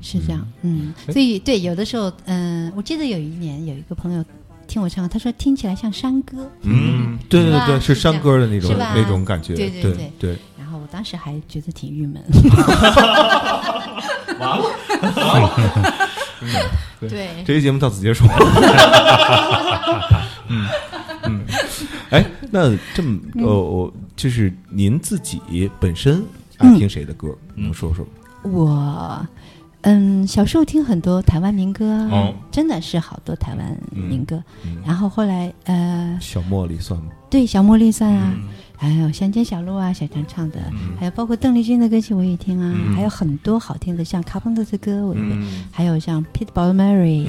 是这样。嗯，所以对，有的时候，嗯，我记得有一年有一个朋友听我唱，他说听起来像山歌。嗯，对对对，是山歌的那种那种感觉。对对对对。然后我当时还觉得挺郁闷。完了。对，这期节目到此结束。嗯嗯，哎，那这么呃，我就是您自己本身爱听谁的歌？能说说吗？我嗯，小时候听很多台湾民歌，真的是好多台湾民歌。然后后来呃，小茉莉算吗？对，小茉莉算啊。还有乡间小路啊，小强唱的，还有包括邓丽君的歌曲我也听啊，还有很多好听的，像卡朋特的歌我也，还有像 Pete b o Mary，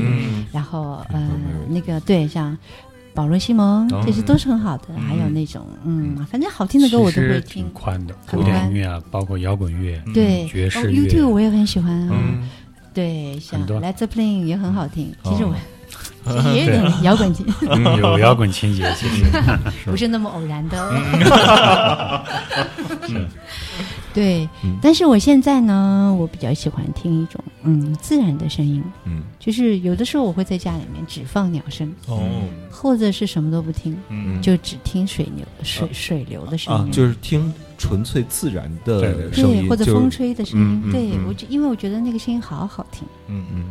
然后呃那个对，像保罗西蒙，这些都是很好的，还有那种嗯，反正好听的歌我都会听。宽的古典音乐啊，包括摇滚乐，对爵士乐，YouTube 我也很喜欢啊，对，像 Let's Play 也很好听，其实我。也有点摇滚情，有摇滚情节，其实。不是那么偶然的。是，对。但是我现在呢，我比较喜欢听一种嗯自然的声音，嗯，就是有的时候我会在家里面只放鸟声，哦，或者是什么都不听，嗯，就只听水流水水流的声音，就是听纯粹自然的声音，或者风吹的声音。对我，因为我觉得那个声音好好听，嗯嗯。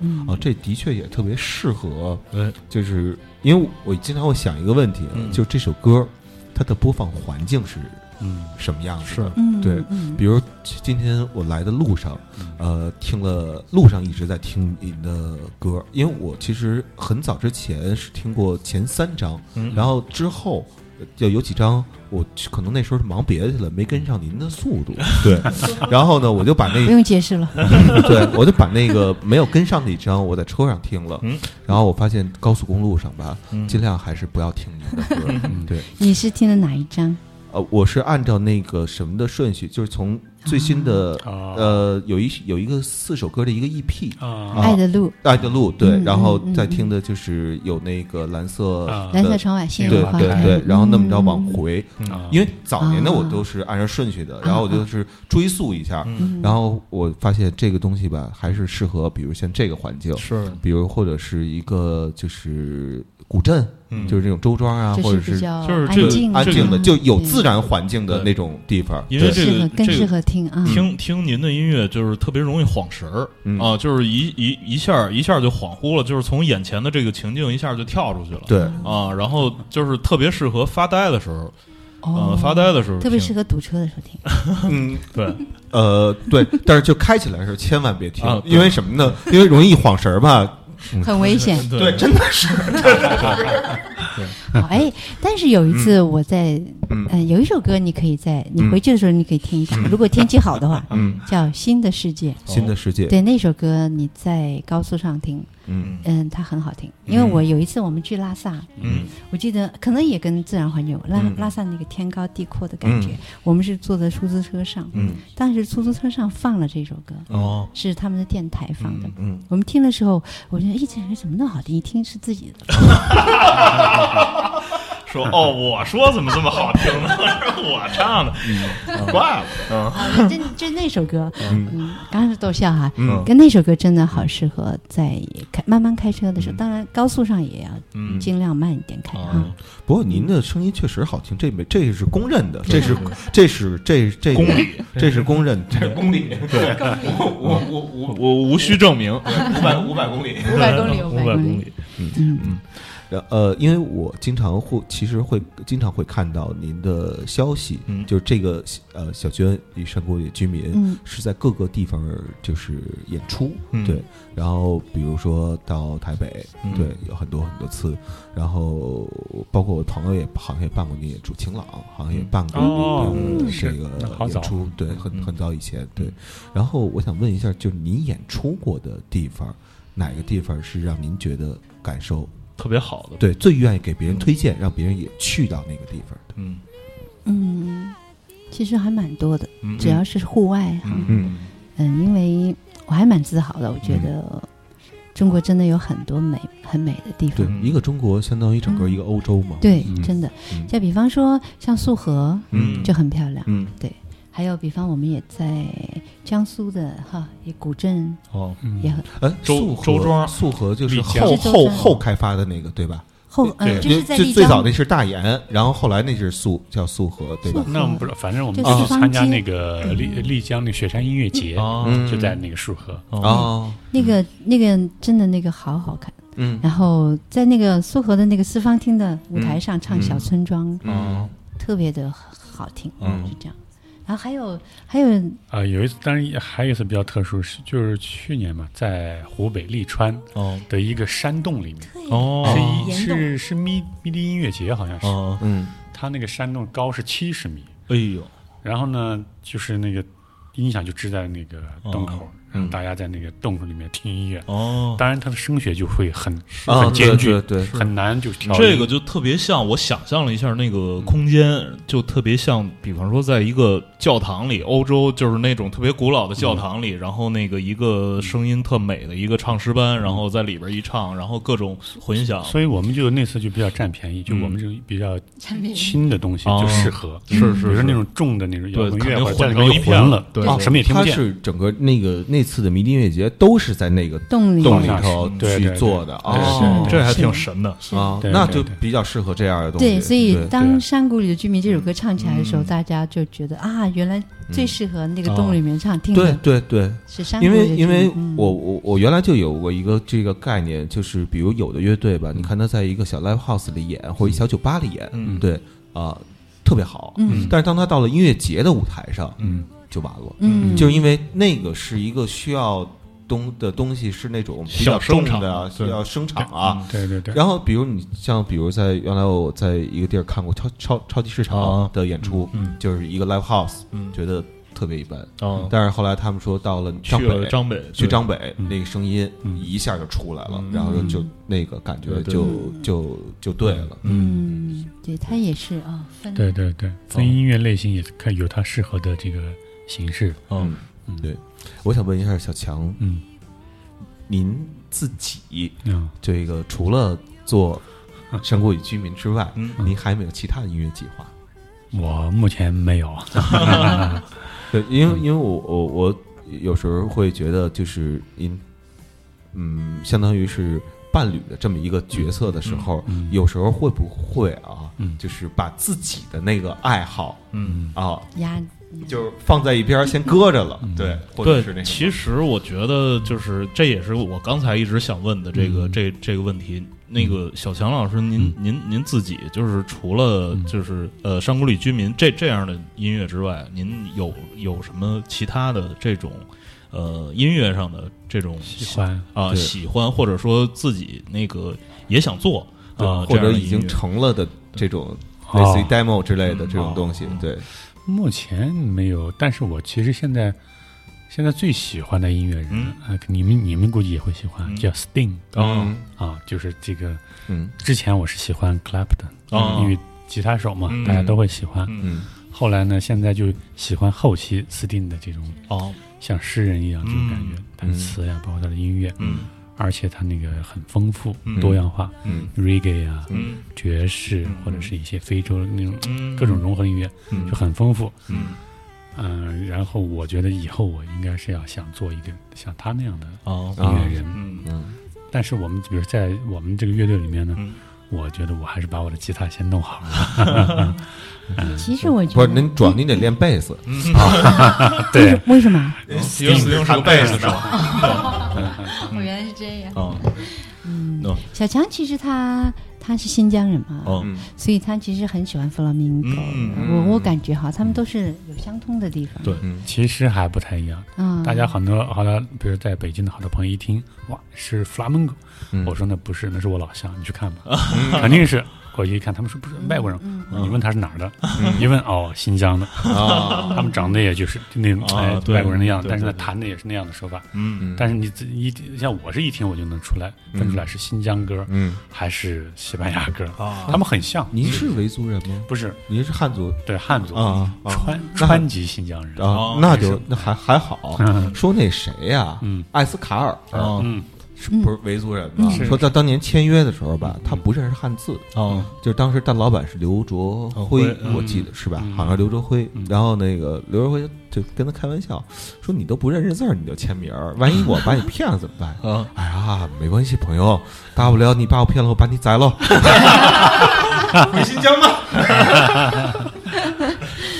嗯，啊，这的确也特别适合，就是因为我经常会想一个问题，就这首歌它的播放环境是嗯。什么样子？是，对，比如今天我来的路上，呃，听了路上一直在听您的歌，因为我其实很早之前是听过前三章，然后之后。就有几张，我可能那时候是忙别的去了，没跟上您的速度。对，然后呢，我就把那不用解释了。对，我就把那个没有跟上那张，我在车上听了。嗯，然后我发现高速公路上吧，尽量还是不要听您的歌。对，你是听的哪一张？呃，我是按照那个什么的顺序，就是从最新的呃，有一有一个四首歌的一个 EP，爱的路，爱的路，对，然后再听的就是有那个蓝色蓝色窗外，对对对，然后那么着往回，因为早年的我都是按照顺序的，然后我就是追溯一下，然后我发现这个东西吧，还是适合比如像这个环境，是，比如或者是一个就是古镇。就是这种周庄啊，或者是就是这个安静的，就有自然环境的那种地方，因为这个更适合听啊。听听您的音乐，就是特别容易晃神儿啊，就是一一一下一下就恍惚了，就是从眼前的这个情境一下就跳出去了。对啊，然后就是特别适合发呆的时候，呃，发呆的时候，特别适合堵车的时候听。嗯，对，呃，对，但是就开起来的时候千万别听，因为什么呢？因为容易晃神儿吧。很危险，对，真的是。好哎，但是有一次我在，嗯，有一首歌你可以在你回去的时候你可以听一下，如果天气好的话，嗯，叫《新的世界》，新的世界，对，那首歌你在高速上听。嗯。嗯，它很好听，因为我有一次我们去拉萨，嗯，我记得可能也跟自然环境有，拉拉萨那个天高地阔的感觉，我们是坐在出租车上，嗯，当时出租车上放了这首歌，哦，是他们的电台放的，嗯，我们听的时候，我觉得一直怎么那么好听，一听是自己的。说哦，我说怎么这么好听呢？是我唱的，怪了。嗯，就就那首歌，嗯，刚开始逗笑哈，嗯，跟那首歌真的好适合在开慢慢开车的时候，当然高速上也要尽量慢一点开啊。不过您的声音确实好听，这没这是公认的，这是这是这这公理，这是公认，这是公理。对，我我我我无需证明，五百五百公里，五百公里，五百公里。嗯。嗯。呃，因为我经常会，其实会经常会看到您的消息，就是这个呃，小娟与山谷里居民是在各个地方就是演出，对，然后比如说到台北，对，有很多很多次，然后包括我朋友也好像也办过您演出，晴朗好像也办过这个演出，对，很很早以前，对，然后我想问一下，就是您演出过的地方，哪个地方是让您觉得感受？特别好的，对，最愿意给别人推荐，让别人也去到那个地方的。嗯嗯，其实还蛮多的，只要是户外哈。嗯嗯，因为我还蛮自豪的，我觉得中国真的有很多美很美的地方。对，一个中国相当于整个一个欧洲嘛。对，真的。像比方说像束河，嗯，就很漂亮。嗯，对。还有，比方我们也在江苏的哈，也古镇哦，也很哎，周周庄素河就是后后后开发的那个对吧？后嗯，就是在最最早那是大研，然后后来那是素叫素河对吧？那我们不知道，反正我们是参加那个丽丽江那雪山音乐节，就在那个束河哦，那个那个真的那个好好看，嗯，然后在那个束河的那个四方厅的舞台上唱小村庄，嗯，特别的好听，嗯，是这样。然后还有还有啊，有一次，当然还有一次比较特殊，是就是去年嘛，在湖北利川哦。的一个山洞里面哦，是是是咪咪笛音乐节，好像是嗯，它那个山洞高是七十米，哎呦，然后呢，就是那个音响就支在那个洞口。嗯，大家在那个洞里面听音乐。哦，当然他的声学就会很很艰巨，对，很难就调。这个就特别像我想象了一下那个空间，就特别像，比方说在一个教堂里，欧洲就是那种特别古老的教堂里，然后那个一个声音特美的一个唱诗班，然后在里边一唱，然后各种混响。所以我们就那次就比较占便宜，就我们就比较轻的东西就适合，是是，比如说那种重的那种摇滚乐，混成一片了，对，什么也听不见。是整个那个那。次的迷笛音乐节都是在那个洞里洞里头去做的啊，这还挺神的。啊，那就比较适合这样的东西。对，所以当山谷里的居民这首歌唱起来的时候，大家就觉得啊，原来最适合那个洞里面唱。听对对对，是山谷因为因为我我我原来就有过一个这个概念，就是比如有的乐队吧，你看他在一个小 live house 里演，或者小酒吧里演，对啊，特别好。嗯，但是当他到了音乐节的舞台上，嗯。就完了，嗯，就是因为那个是一个需要东的东西，是那种比较重的，需要生产啊，对对对。然后，比如你像，比如在原来我在一个地儿看过超超超级市场的演出，嗯就是一个 live house，嗯。觉得特别一般。哦，但是后来他们说到了张北，张北去张北，那个声音一下就出来了，然后就那个感觉就就就对了。嗯，对他也是啊，对对对，分音乐类型也看有它适合的这个。形式。嗯，对，我想问一下小强，嗯，您自己，嗯，这个除了做山谷与居民之外，嗯，您还有没有其他的音乐计划？我目前没有。对，因为因为我我我有时候会觉得，就是因，嗯，相当于是。伴侣的这么一个角色的时候，有时候会不会啊？就是把自己的那个爱好，嗯啊，压，就是放在一边先搁着了。对，对。其实我觉得，就是这也是我刚才一直想问的这个这这个问题。那个小强老师，您您您自己就是除了就是呃山谷里居民这这样的音乐之外，您有有什么其他的这种？呃，音乐上的这种喜欢啊，喜欢或者说自己那个也想做啊，或者已经成了的这种类似于 demo 之类的这种东西。对，目前没有，但是我其实现在现在最喜欢的音乐人啊，你们你们估计也会喜欢，叫 Sting 啊啊，就是这个嗯，之前我是喜欢 Clapton 啊，因为吉他手嘛，大家都会喜欢。嗯，后来呢，现在就喜欢后期 Sting 的这种哦。像诗人一样这种感觉，他的词呀，包括他的音乐，嗯，而且他那个很丰富、多样化，嗯，reggae 啊，嗯，爵士或者是一些非洲的那种各种融合音乐，就很丰富，嗯，嗯，然后我觉得以后我应该是要想做一个像他那样的音乐人，嗯。嗯，但是我们比如在我们这个乐队里面呢。我觉得我还是把我的吉他先弄好了。其实我觉得不是您，主要您得练贝斯。对，为什么？因为用是贝斯是吧？我原来是这样。嗯，小强其实他。他是新疆人嘛，嗯所以他其实很喜欢弗拉明戈。我我感觉哈，他们都是有相通的地方。对，其实还不太一样。嗯，大家很多好多，比如在北京的好多朋友一听，哇，是弗拉门戈。我说那不是，那是我老乡，你去看吧，肯定是。过去一看，他们说不是外国人。你问他是哪儿的，一问哦，新疆的。他们长得也就是那种哎外国人的样子，但是呢弹的也是那样的手法。嗯，但是你一像我是一听我就能出来分出来是新疆歌，嗯，还是西班牙歌啊？他们很像。您是维族人吗？不是，您是汉族。对汉族啊，川川籍新疆人啊，那就那还还好。说那谁呀？嗯，艾斯卡尔嗯。是不是维族人嘛？说他当年签约的时候吧，他不认识汉字哦，就当时大老板是刘卓辉，我记得是吧？好像刘卓辉。然后那个刘卓辉就跟他开玩笑说：“你都不认识字儿，你就签名儿，万一我把你骗了怎么办？”啊，哎呀，没关系，朋友，大不了你把我骗了，我把你宰了。回新疆吗？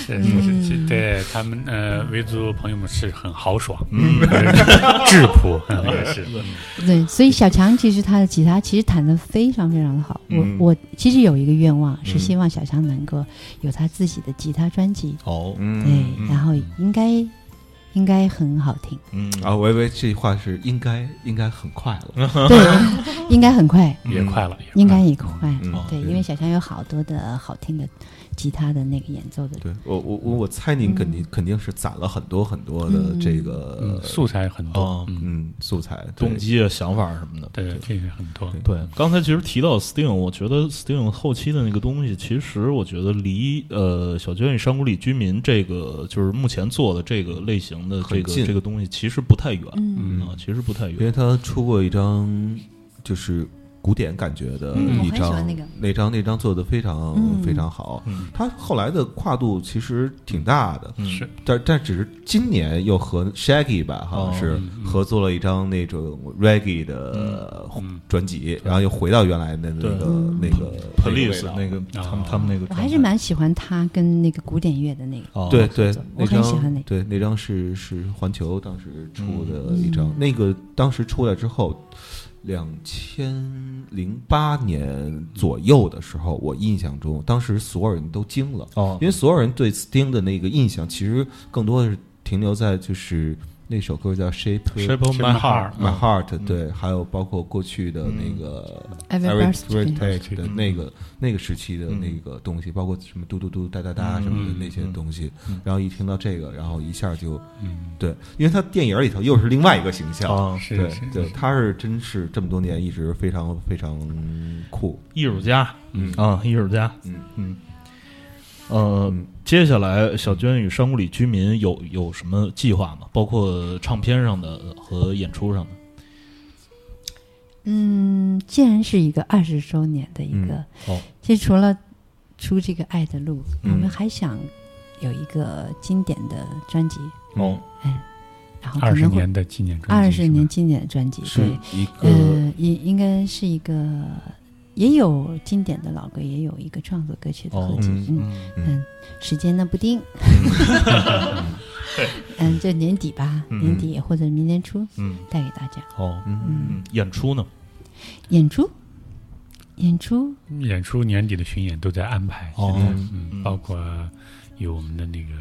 是 是是，对他们呃，维族朋友们是很豪爽，嗯，质朴也是。对，所以小强其实他的吉他其实弹的非常非常的好。我我其实有一个愿望，是希望小强能够有他自己的吉他专辑。哦，对，然后应该应该很好听。嗯啊，我以为这句话是应该应该很快了。对，应该很快，也快了，应该也快。对，因为小强有好多的好听的。吉他的那个演奏的，对我我我我猜您肯定肯定是攒了很多很多的这个素材很多，嗯，素材动机啊想法什么的，对，这个很多。对，刚才其实提到 Sting，我觉得 Sting 后期的那个东西，其实我觉得离呃小娟与山谷里居民这个就是目前做的这个类型的这个这个东西，其实不太远，嗯。啊，其实不太远，因为他出过一张就是。古典感觉的一张，那张那张做的非常非常好。他后来的跨度其实挺大的，是，但但只是今年又和 Shaggy 吧，好像是合作了一张那种 Reggae 的专辑，然后又回到原来的那个那个 Police 那个他们他们那个。我还是蛮喜欢他跟那个古典乐的那个。对对，我很喜欢。那对那张是是环球当时出的一张，那个当时出来之后。两千零八年左右的时候，我印象中，当时所有人都惊了，哦，因为所有人对 Sting 的那个印象，其实更多的是停留在就是。那首歌叫《Shape Shape My Heart》，My Heart，对，还有包括过去的那个 Every Take 的那个那个时期的那个东西，包括什么嘟嘟嘟哒哒哒什么的那些东西，然后一听到这个，然后一下就，对，因为他电影里头又是另外一个形象，对对，他是真是这么多年一直非常非常酷，艺术家，嗯。啊，艺术家，嗯。嗯。呃，接下来小娟与山谷里居民有有什么计划吗？包括唱片上的和演出上的。嗯，既然是一个二十周年的一个，哦，其实除了出这个《爱的路》，我们还想有一个经典的专辑。哦，哎，然后二十年的纪念专辑，二十年经典的专辑，对一个，呃，应应该是一个。也有经典的老歌，也有一个创作歌曲的合集。嗯嗯，时间呢不定，嗯，就年底吧，年底或者明年初，嗯，带给大家。哦，嗯，演出呢？演出，演出，演出，年底的巡演都在安排。哦，嗯，包括有我们的那个，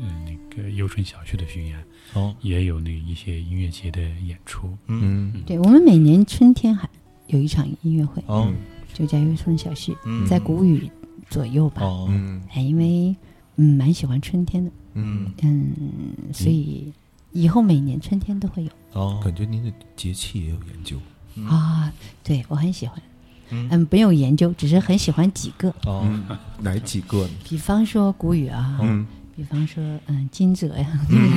嗯，那个优春小区的巡演。哦，也有那一些音乐节的演出。嗯，对，我们每年春天还有一场音乐会。哦。就叫优春小旭，在谷雨左右吧。嗯，哎，因为嗯蛮喜欢春天的，嗯嗯，所以以后每年春天都会有。哦，感觉您的节气也有研究啊？对，我很喜欢。嗯，没有研究，只是很喜欢几个。哦，哪几个呢？比方说谷雨啊，嗯，比方说嗯金泽呀，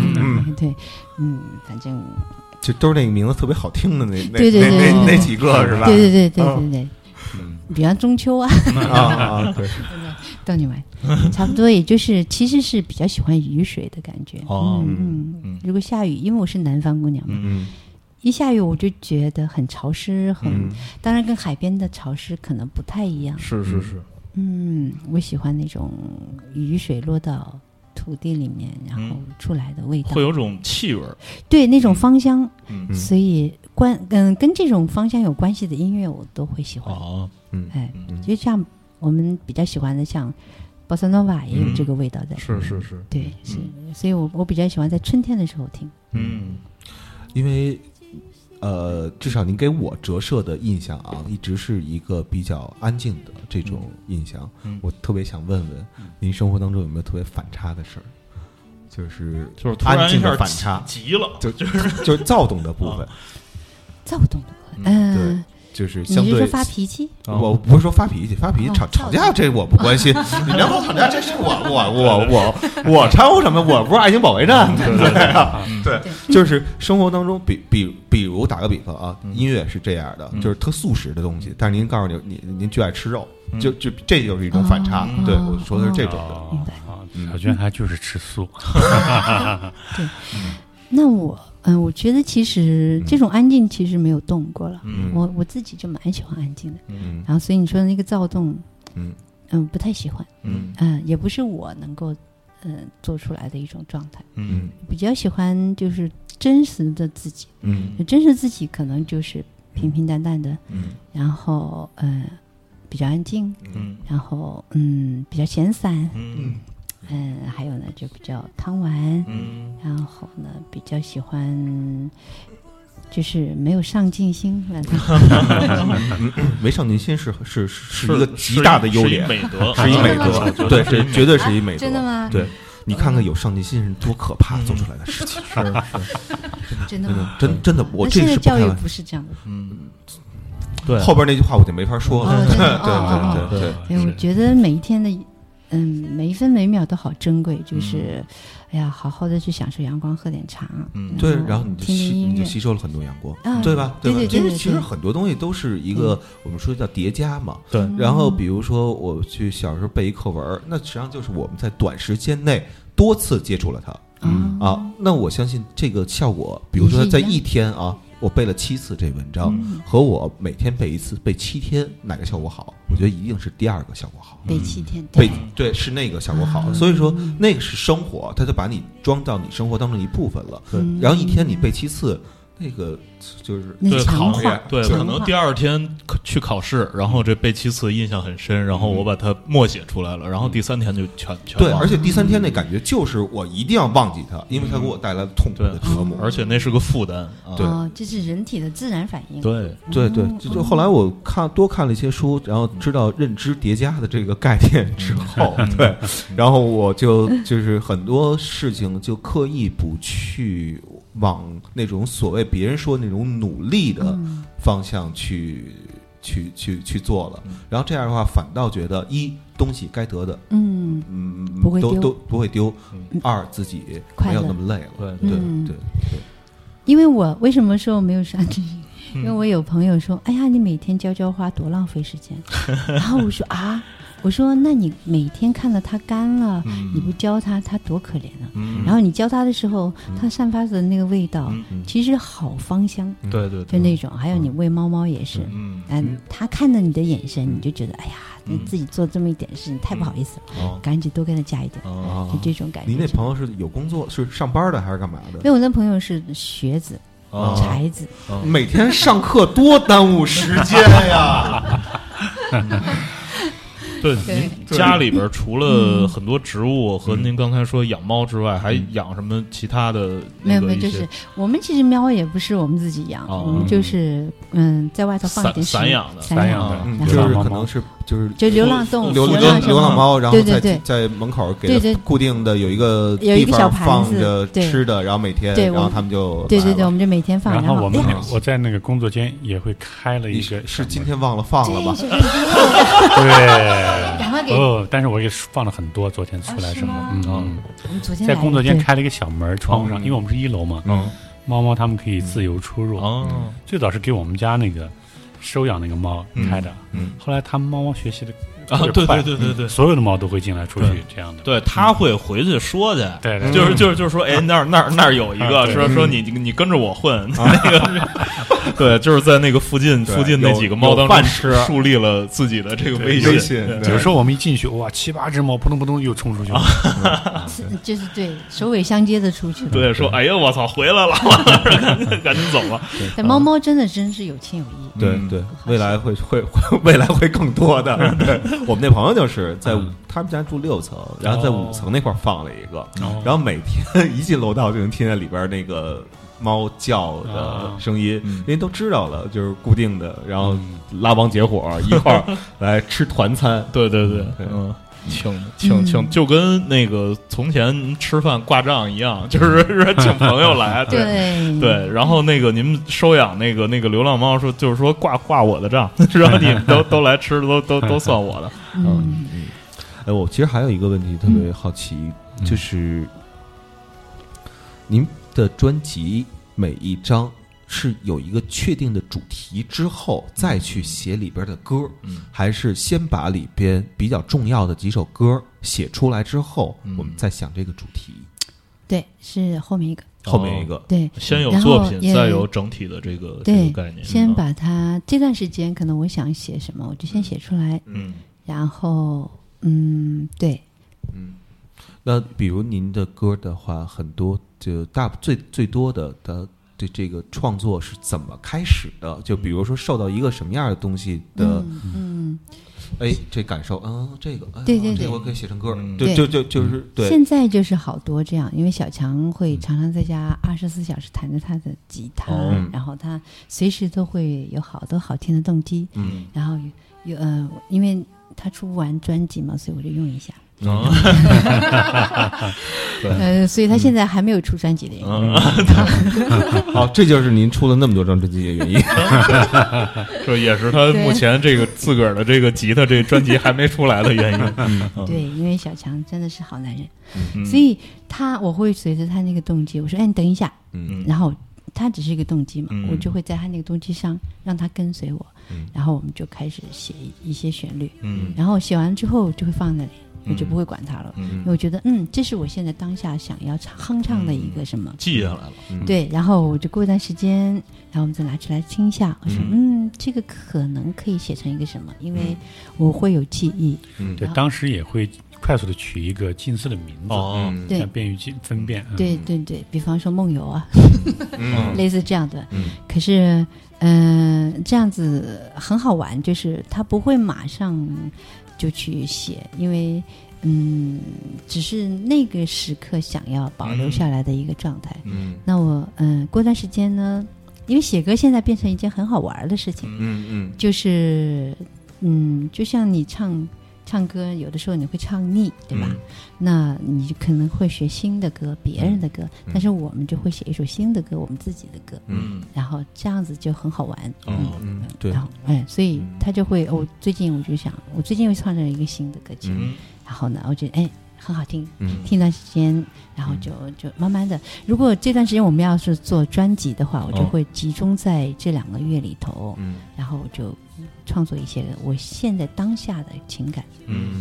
对，嗯，反正就都是那个名字特别好听的那那对对对那几个是吧？对对对对对对。比方中秋啊，啊，对，逗你玩，差不多，也就是其实是比较喜欢雨水的感觉。哦，嗯嗯，如果下雨，因为我是南方姑娘嘛，嗯，一下雨我就觉得很潮湿，很，当然跟海边的潮湿可能不太一样。是是是，嗯，我喜欢那种雨水落到土地里面，然后出来的味道，会有种气味，对，那种芳香，嗯，所以关嗯跟这种芳香有关系的音乐我都会喜欢。哦。嗯，哎，就像我们比较喜欢的，像波萨诺瓦也有这个味道在。是是是，对，是，所以我我比较喜欢在春天的时候听。嗯，因为呃，至少您给我折射的印象啊，一直是一个比较安静的这种印象。我特别想问问，您生活当中有没有特别反差的事儿？就是就是安静的反差，急了，就就是就是躁动的部分，躁动的部分，嗯。就是相对发脾气，我不是说发脾气，发脾气吵吵架这我不关心。你两口吵架，这是我我我我 我掺和什么？我不是爱情保卫战，对不对？对，就是生活当中，比比比如打个比方啊，音乐是这样的，就是特素食的东西，但是您告诉你，您您就爱吃肉，就就这就是一种反差。对，我说的是这种的。小娟她就是吃素。对，那我。嗯，我觉得其实这种安静其实没有动过了。嗯，我我自己就蛮喜欢安静的。嗯，然后所以你说的那个躁动，嗯嗯，不太喜欢。嗯嗯，也不是我能够嗯做出来的一种状态。嗯，比较喜欢就是真实的自己。嗯，真实自己可能就是平平淡淡的。嗯，然后嗯比较安静。嗯，然后嗯比较闲散。嗯。嗯，还有呢，就比较贪玩，嗯，然后呢，比较喜欢，就是没有上进心，没上进心是是是一个极大的优点，美德，是一美德，对，这绝对是一美德，真的吗？对，你看看有上进心人多可怕，做出来的事情，是是，真的真真的，我这是教育不是这样的，嗯，对，后边那句话我就没法说了，对对对对，我觉得每一天的。嗯，每一分每秒都好珍贵，就是，哎呀，好好的去享受阳光，喝点茶，嗯，对，然后你就吸，你就吸收了很多阳光，对吧？对对对，其实其实很多东西都是一个我们说叫叠加嘛，对。然后比如说我去小时候背一课文，那实际上就是我们在短时间内多次接触了它，嗯啊，那我相信这个效果，比如说在一天啊。我背了七次这文章，和我每天背一次背七天，哪个效果好？我觉得一定是第二个效果好。背七天，背对是那个效果好。所以说那个是生活，它就把你装到你生活当中一部分了。然后一天你背七次。那个就是对考验，对可能第二天去考试，然后这背七次印象很深，然后我把它默写出来了，然后第三天就全全对，而且第三天那感觉就是我一定要忘记它，因为它给我带来痛苦的折磨，而且那是个负担。对，这是人体的自然反应。对对对，就就后来我看多看了一些书，然后知道认知叠加的这个概念之后，对，然后我就就是很多事情就刻意不去。往那种所谓别人说那种努力的方向去去去去做了，然后这样的话反倒觉得一东西该得的，嗯嗯不会丢，都不会丢。二自己没有那么累了，对对对对。因为我为什么说我没有上进？因为我有朋友说：“哎呀，你每天浇浇花多浪费时间。”然后我说：“啊。”我说：“那你每天看到它干了，你不教它，它多可怜啊！然后你教它的时候，它散发的那个味道，其实好芳香。对对，就那种。还有你喂猫猫也是，嗯，它看着你的眼神，你就觉得哎呀，你自己做这么一点事情太不好意思了，赶紧多给它加一点，就这种感觉。你那朋友是有工作，是上班的还是干嘛的？因为我那朋友是学子、才子，每天上课多耽误时间呀。对，您家里边除了很多植物和您刚才说养猫之外，还养什么其他的？没有没有，就是我们其实猫也不是我们自己养，我们就是嗯，在外头放一点散养的，散养的，就是可能是。就是就流浪动物，流浪流浪猫，然后在在门口给固定的有一个有一个小盘子吃的，然后每天，然后他们就对对对，我们就每天放。然后我们我在那个工作间也会开了一个，是今天忘了放了吧？对，哦，但是我也放了很多，昨天出来时候，嗯，在工作间开了一个小门窗户上，因为我们是一楼嘛，嗯，猫猫它们可以自由出入。哦，最早是给我们家那个。收养那个猫开的，嗯，后来他猫猫学习的。啊，对对对对对，所有的猫都会进来出去这样的。对，他会回去说去，对，就是就是就是说，哎，那儿那儿那儿有一个，说说你你跟着我混，那个，对，就是在那个附近附近那几个猫当中树立了自己的这个威信。有时候我们一进去，哇，七八只猫扑通扑通又冲出去了，就是对首尾相接的出去了。对，说哎呀，我操，回来了，赶紧走了。但，猫猫真的真是有情有义。对对，未来会会未来会更多的。对。我们那朋友就是在他们家住六层，然后在五层那块放了一个，然后每天 一进楼道就能听见里边那个猫叫的声音，因为都知道了，就是固定的，然后拉帮结伙一块儿来吃团餐。对对对，嗯。请请请，就跟那个从前吃饭挂账一样，就是说请朋友来，对对。然后那个您们收养那个那个流浪猫，说就是说挂挂我的账，是吧？你们都都来吃，都都都算我的。嗯嗯。哎，我其实还有一个问题特别好奇，就是您的专辑每一张。是有一个确定的主题之后再去写里边的歌，还是先把里边比较重要的几首歌写出来之后，我们再想这个主题？对，是后面一个，后面一个，对，先有作品，再有整体的这个这个概念。先把它这段时间可能我想写什么，我就先写出来，嗯，然后嗯，对，嗯，那比如您的歌的话，很多就大最最多的的。这这个创作是怎么开始的？就比如说受到一个什么样的东西的，嗯，哎，这感受，嗯，这个，对对对，我可以写成歌，对，就就就是对。现在就是好多这样，因为小强会常常在家二十四小时弹着他的吉他，然后他随时都会有好多好听的动机，嗯，然后有呃，因为他出不完专辑嘛，所以我就用一下。哦，呃，所以他现在还没有出专辑的原因。好，这就是您出了那么多张专辑的原因。这也是他目前这个自个儿的这个吉他这专辑还没出来的原因。对，因为小强真的是好男人，所以他我会随着他那个动机，我说：“哎，你等一下。”嗯，然后他只是一个动机嘛，我就会在他那个动机上让他跟随我，然后我们就开始写一些旋律。嗯，然后写完之后就会放那里。我就不会管它了，因为我觉得，嗯，这是我现在当下想要唱哼唱的一个什么，记下来了。对，然后我就过一段时间，然后我们再拿出来听一下。我说，嗯，这个可能可以写成一个什么？因为我会有记忆。嗯，对，当时也会快速的取一个近似的名字，哦，对，便于记分辨。对对对，比方说梦游啊，类似这样的。嗯，可是，嗯，这样子很好玩，就是他不会马上。就去写，因为嗯，只是那个时刻想要保留下来的一个状态。嗯，那我嗯，过段时间呢，因为写歌现在变成一件很好玩的事情。嗯嗯，就是嗯，就像你唱。唱歌有的时候你会唱腻，对吧？那你就可能会学新的歌，别人的歌，但是我们就会写一首新的歌，我们自己的歌。嗯，然后这样子就很好玩。嗯嗯，对。然后哎，所以他就会，我最近我就想，我最近又创造了一个新的歌曲。然后呢，我觉得哎，很好听，听一段时间，然后就就慢慢的。如果这段时间我们要是做专辑的话，我就会集中在这两个月里头，然后就创作一些我现在当下的情感，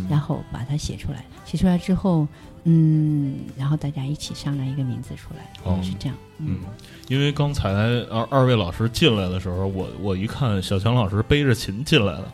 然后把它写出来。写出来之后。嗯，然后大家一起商量一个名字出来，是这样。嗯，因为刚才二二位老师进来的时候，我我一看小强老师背着琴进来了，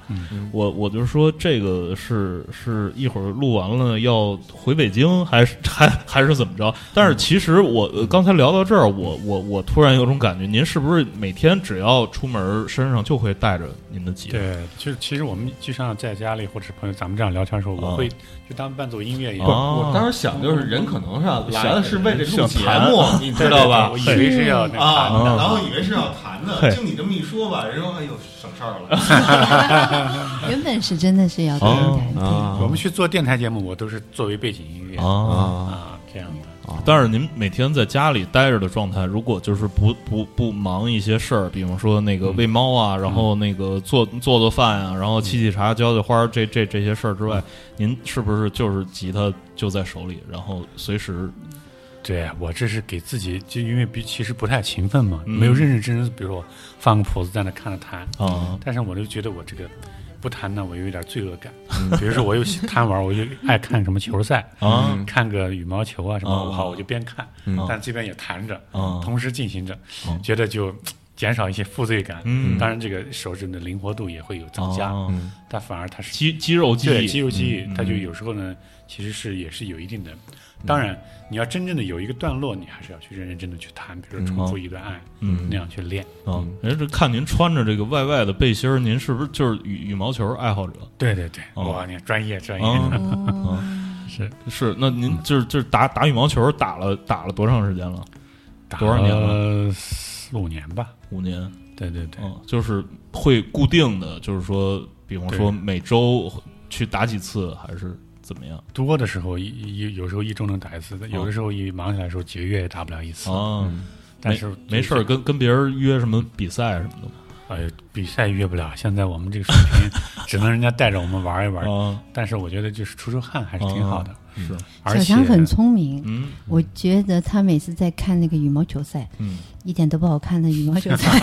我我就说这个是是一会儿录完了要回北京，还是还还是怎么着？但是其实我刚才聊到这儿，我我我突然有种感觉，您是不是每天只要出门身上就会带着您的吉他？对，其实其实我们就像在家里或者朋友咱们这样聊天的时候，我会就当伴奏音乐一样。我当时想就是人可能是来的是为了录节目，你知道吧？以为是要啊，然后以为是要弹的，就你这么一说吧，人说哎呦省事儿了。原本是真的是要电台，我们去做电台节目，我都是作为背景音乐啊这样的。但是您每天在家里待着的状态，如果就是不不不忙一些事儿，比方说那个喂猫啊，然后那个做做做饭啊，然后沏沏茶、浇浇花这这这些事儿之外，您是不是就是吉他就在手里，然后随时？对我这是给自己，就因为比其实不太勤奋嘛，没有认认真真，比如说放个谱子在那看着弹啊。但是我就觉得我这个不弹呢，我有一点罪恶感。比如说我又贪玩，我就爱看什么球赛啊，看个羽毛球啊什么，好我就边看，但这边也弹着，同时进行着，觉得就减少一些负罪感。当然这个手指的灵活度也会有增加，但反而它是肌肌肉记忆，肌肉记忆，它就有时候呢，其实是也是有一定的。当然，你要真正的有一个段落，你还是要去认认真真的去弹，比如说重复一段爱，嗯，那样去练。嗯，人这看您穿着这个外外的背心儿，您是不是就是羽羽毛球爱好者？对对对，哇，你专业专业，是是。那您就是就是打打羽毛球打了打了多长时间了？多少年了？四五年吧。五年。对对对，就是会固定的，就是说，比方说每周去打几次，还是？怎么样？多的时候一一有时候一周能打一次，有的时候一忙起来的时候几个月也打不了一次。啊，但是没事儿，跟跟别人约什么比赛什么的吗？哎，比赛约不了。现在我们这个水平，只能人家带着我们玩一玩。但是我觉得就是出出汗还是挺好的。是，小强很聪明。嗯，我觉得他每次在看那个羽毛球赛，嗯，一点都不好看的羽毛球赛，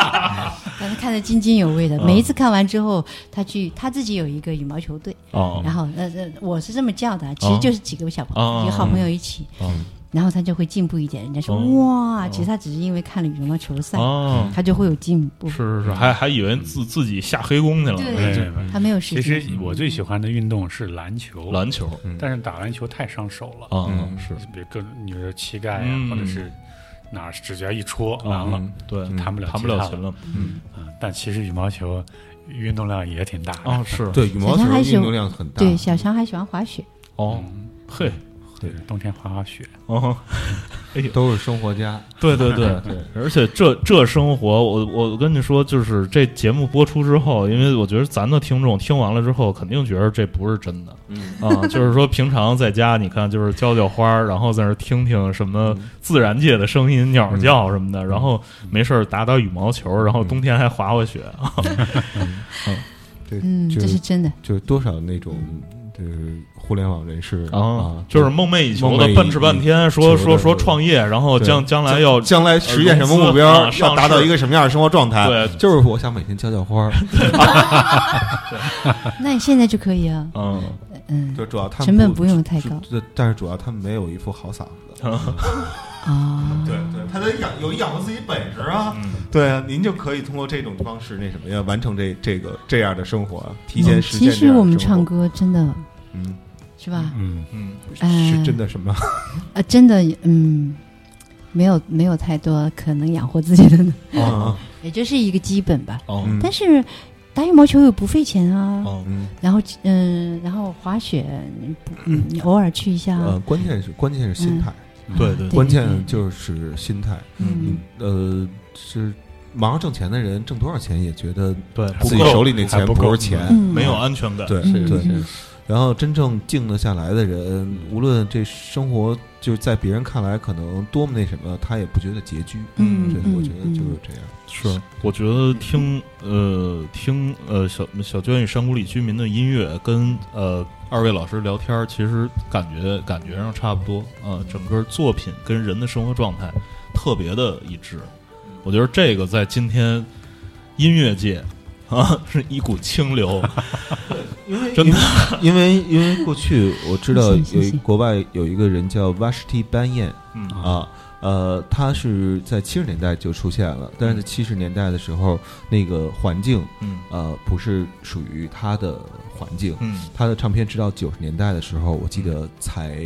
但是看得津津有味的。每一次看完之后，他去他自己有一个羽毛球队。哦，然后呃呃，我是这么叫的，其实就是几个小朋友，几个好朋友一起。然后他就会进步一点。人家说哇，其实他只是因为看了羽毛球赛，他就会有进步。是是是，还还以为自自己下黑工去了。对，他没有时间。其实我最喜欢的运动是篮球，篮球，但是打篮球太伤手了。啊，是，比如各你说膝盖啊，或者是哪儿指甲一戳完了，对，弹不了弹不了琴了。嗯，但其实羽毛球运动量也挺大的。哦，是对羽毛球运动量很大。对，小强还喜欢滑雪。哦，嘿。对，冬天滑滑雪，哦，都是生活家。对对对。对，而且这这生活，我我跟你说，就是这节目播出之后，因为我觉得咱的听众听完了之后，肯定觉得这不是真的。嗯。啊，就是说平常在家，你看就是浇浇花，然后在那听听什么自然界的声音，鸟叫什么的，然后没事打打羽毛球，然后冬天还滑滑雪。嗯，对，嗯，这是真的，就是多少那种就是。互联网人士啊，就是梦寐以求的，奔驰半天，说说说创业，然后将将来要将来实现什么目标，要达到一个什么样的生活状态？对，就是我想每天浇浇花。那你现在就可以啊。嗯嗯，就主要他们成本不用太高，但是主要他们没有一副好嗓子。啊，对对，他得养有养活自己本事啊。对啊，您就可以通过这种方式，那什么呀，完成这这个这样的生活，提前实现。其实我们唱歌真的，嗯。是吧？嗯嗯，是真的什么？呃，真的，嗯，没有没有太多可能养活自己的，哦，也就是一个基本吧。哦，但是打羽毛球又不费钱啊。哦，然后嗯，然后滑雪，嗯，你 偶尔去一下。呃，关键是关键是心态，对对，关键就是心态。嗯，呃，是忙着挣钱的人，挣多少钱也觉得对自己手里那钱不是钱，没有安全感。对对。然后真正静得下来的人，无论这生活就是在别人看来可能多么那什么，他也不觉得拮据。嗯，对，我觉得就是这样。是，我觉得听呃听呃小小娟与山谷里居民的音乐，跟呃二位老师聊天，其实感觉感觉上差不多啊。整个作品跟人的生活状态特别的一致。我觉得这个在今天音乐界。啊，是一股清流，因为真的，因为因为过去我知道有国外有一个人叫 Vashti Banyan，啊，呃，他是在七十年代就出现了，但是在七十年代的时候，那个环境，呃，不是属于他的环境，嗯。他的唱片直到九十年代的时候，我记得才。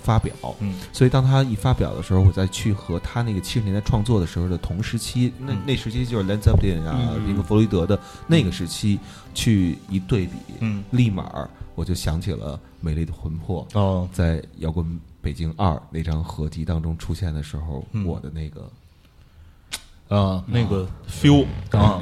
发表，嗯，所以当他一发表的时候，我再去和他那个七十年代创作的时候的同时期，那那时期就是 Led Zeppelin 啊，那个弗洛伊德的那个时期去一对比，嗯，立马我就想起了《美丽的魂魄》哦，在《摇滚北京二》那张合集当中出现的时候，我的那个啊那个 feel 啊，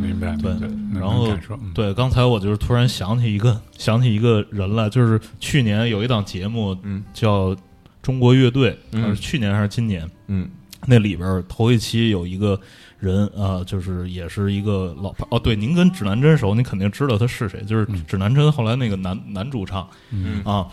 明白对，然后对，刚才我就是突然想起一个想起一个人来，就是去年有一档节目，嗯，叫《中国乐队》，是去年还是今年？嗯，那里边头一期有一个人啊，就是也是一个老哦，对，您跟指南针熟，你肯定知道他是谁，就是指南针后来那个男男主唱，嗯。啊。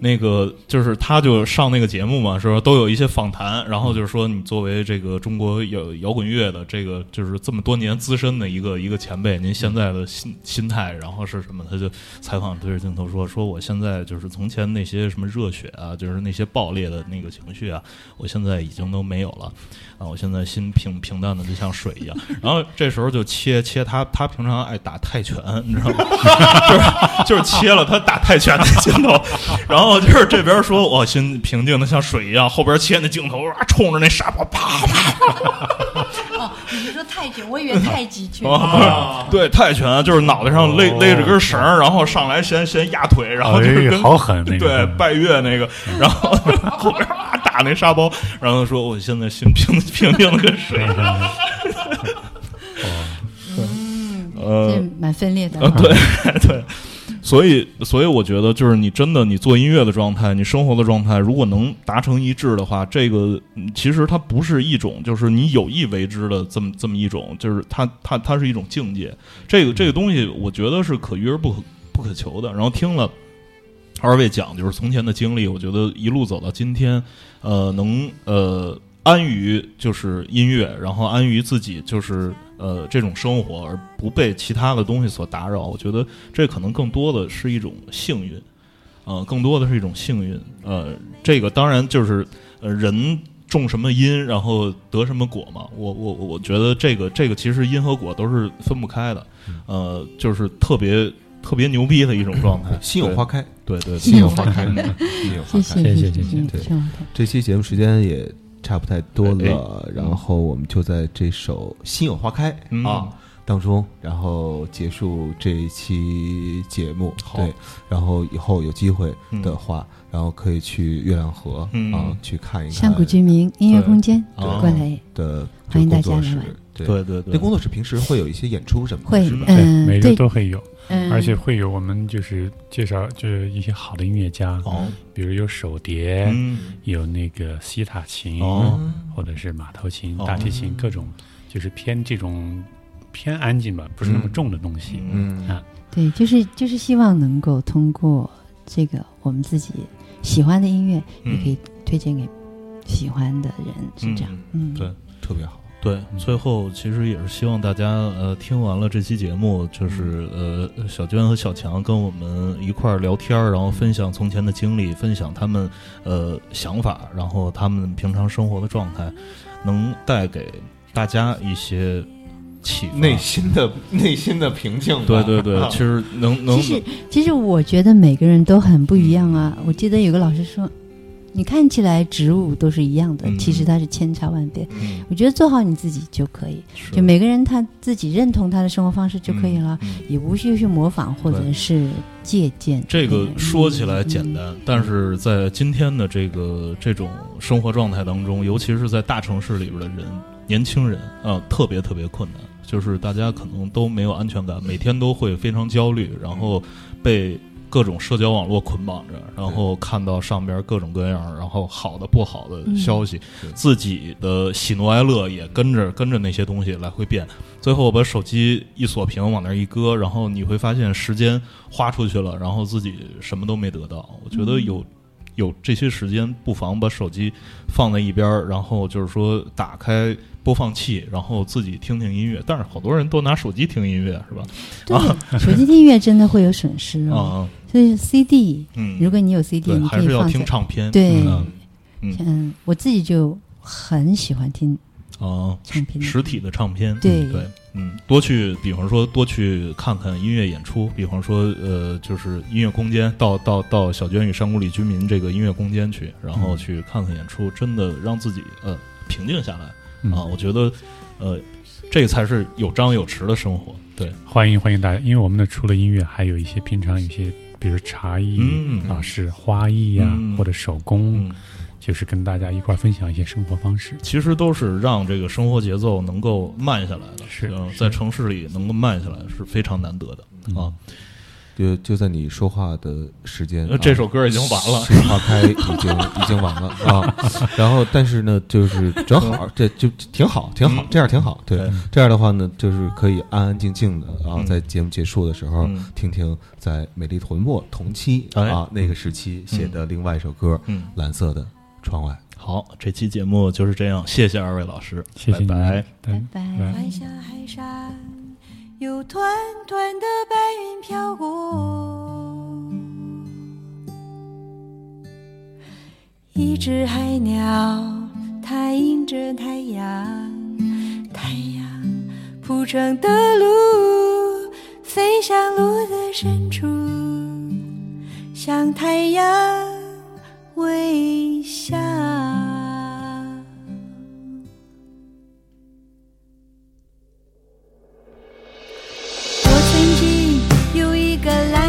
那个就是他，就上那个节目嘛，是吧？都有一些访谈，然后就是说，你作为这个中国摇摇滚乐的这个，就是这么多年资深的一个 一个前辈，您现在的心心态，然后是什么？他就采访对着镜头说：“说我现在就是从前那些什么热血啊，就是那些爆裂的那个情绪啊，我现在已经都没有了啊！我现在心平平淡的就像水一样。”然后这时候就切 切他，他平常爱打泰拳，你知道吗？就 是就是切了他打泰拳的镜头，然后。哦，就是这边说，我心平静的像水一样，后边切那镜头啊，冲着那沙包啪啪。哦，你是说泰拳？我以为太极拳。对，泰拳就是脑袋上勒勒着根绳，然后上来先先压腿，然后就是跟好狠那个 对拜月那个，然后后边啊打那沙包，然后说我现在心平平静的跟水似的。嗯，呃，蛮分裂的。对对。所以，所以我觉得，就是你真的，你做音乐的状态，你生活的状态，如果能达成一致的话，这个其实它不是一种，就是你有意为之的这么这么一种，就是它它它是一种境界。这个这个东西，我觉得是可遇而不可不可求的。然后听了二位讲，就是从前的经历，我觉得一路走到今天，呃，能呃安于就是音乐，然后安于自己就是。呃，这种生活而不被其他的东西所打扰，我觉得这可能更多的是一种幸运，呃，更多的是一种幸运。呃，这个当然就是呃，人种什么因，然后得什么果嘛。我我我觉得这个这个其实因和果都是分不开的，呃，就是特别特别牛逼的一种状态。心有花开，对对，心有花开，心有花开。谢谢谢谢。对，这期节目时间也。差不太多了，然后我们就在这首《心有花开》啊当中，然后结束这一期节目。对，然后以后有机会的话，然后可以去月亮河啊去看一看。山谷居民音乐空间过来的欢迎大家来玩。对。对对，那工作室平时会有一些演出什么的，会嗯，每周都会有。而且会有我们就是介绍，就是一些好的音乐家，哦。比如有手碟，嗯。有那个西塔琴，哦。或者是马头琴、大提琴，各种就是偏这种偏安静吧，不是那么重的东西。嗯。啊，对，就是就是希望能够通过这个我们自己喜欢的音乐，也可以推荐给喜欢的人，是这样。嗯，对，特别好。对，最后其实也是希望大家呃听完了这期节目，就是呃小娟和小强跟我们一块儿聊天然后分享从前的经历，分享他们呃想法，然后他们平常生活的状态，能带给大家一些启内心的内心的平静。对对对，其实能能。其实其实我觉得每个人都很不一样啊。我记得有个老师说。你看起来植物都是一样的，其实它是千差万别。我觉得做好你自己就可以，就每个人他自己认同他的生活方式就可以了，也无需去模仿或者是借鉴。这个说起来简单，但是在今天的这个这种生活状态当中，尤其是在大城市里边的人，年轻人啊，特别特别困难。就是大家可能都没有安全感，每天都会非常焦虑，然后被。各种社交网络捆绑着，然后看到上边各种各样，然后好的不好的消息，自己的喜怒哀乐也跟着跟着那些东西来回变。最后我把手机一锁屏，往那一搁，然后你会发现时间花出去了，然后自己什么都没得到。我觉得有有这些时间，不妨把手机放在一边，然后就是说打开播放器，然后自己听听音乐。但是好多人都拿手机听音乐，是吧？对，手机听音乐真的会有损失哦。所以 CD，嗯，如果你有 CD，你还是要听唱片。对，嗯，我自己就很喜欢听。哦，唱片实体的唱片，对对，嗯，多去，比方说多去看看音乐演出，比方说呃，就是音乐空间，到到到小娟与山谷里居民这个音乐空间去，然后去看看演出，真的让自己呃平静下来啊！我觉得呃，这才是有张有弛的生活。对，欢迎欢迎大家，因为我们的除了音乐，还有一些平常有些，比如茶艺嗯啊，是花艺呀，或者手工。就是跟大家一块分享一些生活方式，其实都是让这个生活节奏能够慢下来的。是，在城市里能够慢下来是非常难得的啊。就就在你说话的时间，这首歌已经完了，《花开》已经 已经完了啊。然后，但是呢，就是正好，这就挺好，挺好，这样挺好。对，这样的话呢，就是可以安安静静的啊，在节目结束的时候听听在美丽屯墨同期啊那个时期写的另外一首歌，《蓝色的》。窗外，好，这期节目就是这样，谢谢二位老师，谢谢，拜拜，拜拜。晚霞海上有团团的白云飘过，一只海鸟，它迎着太阳，太阳铺成的路，飞向路的深处，向太阳。微笑我曾经有一个蓝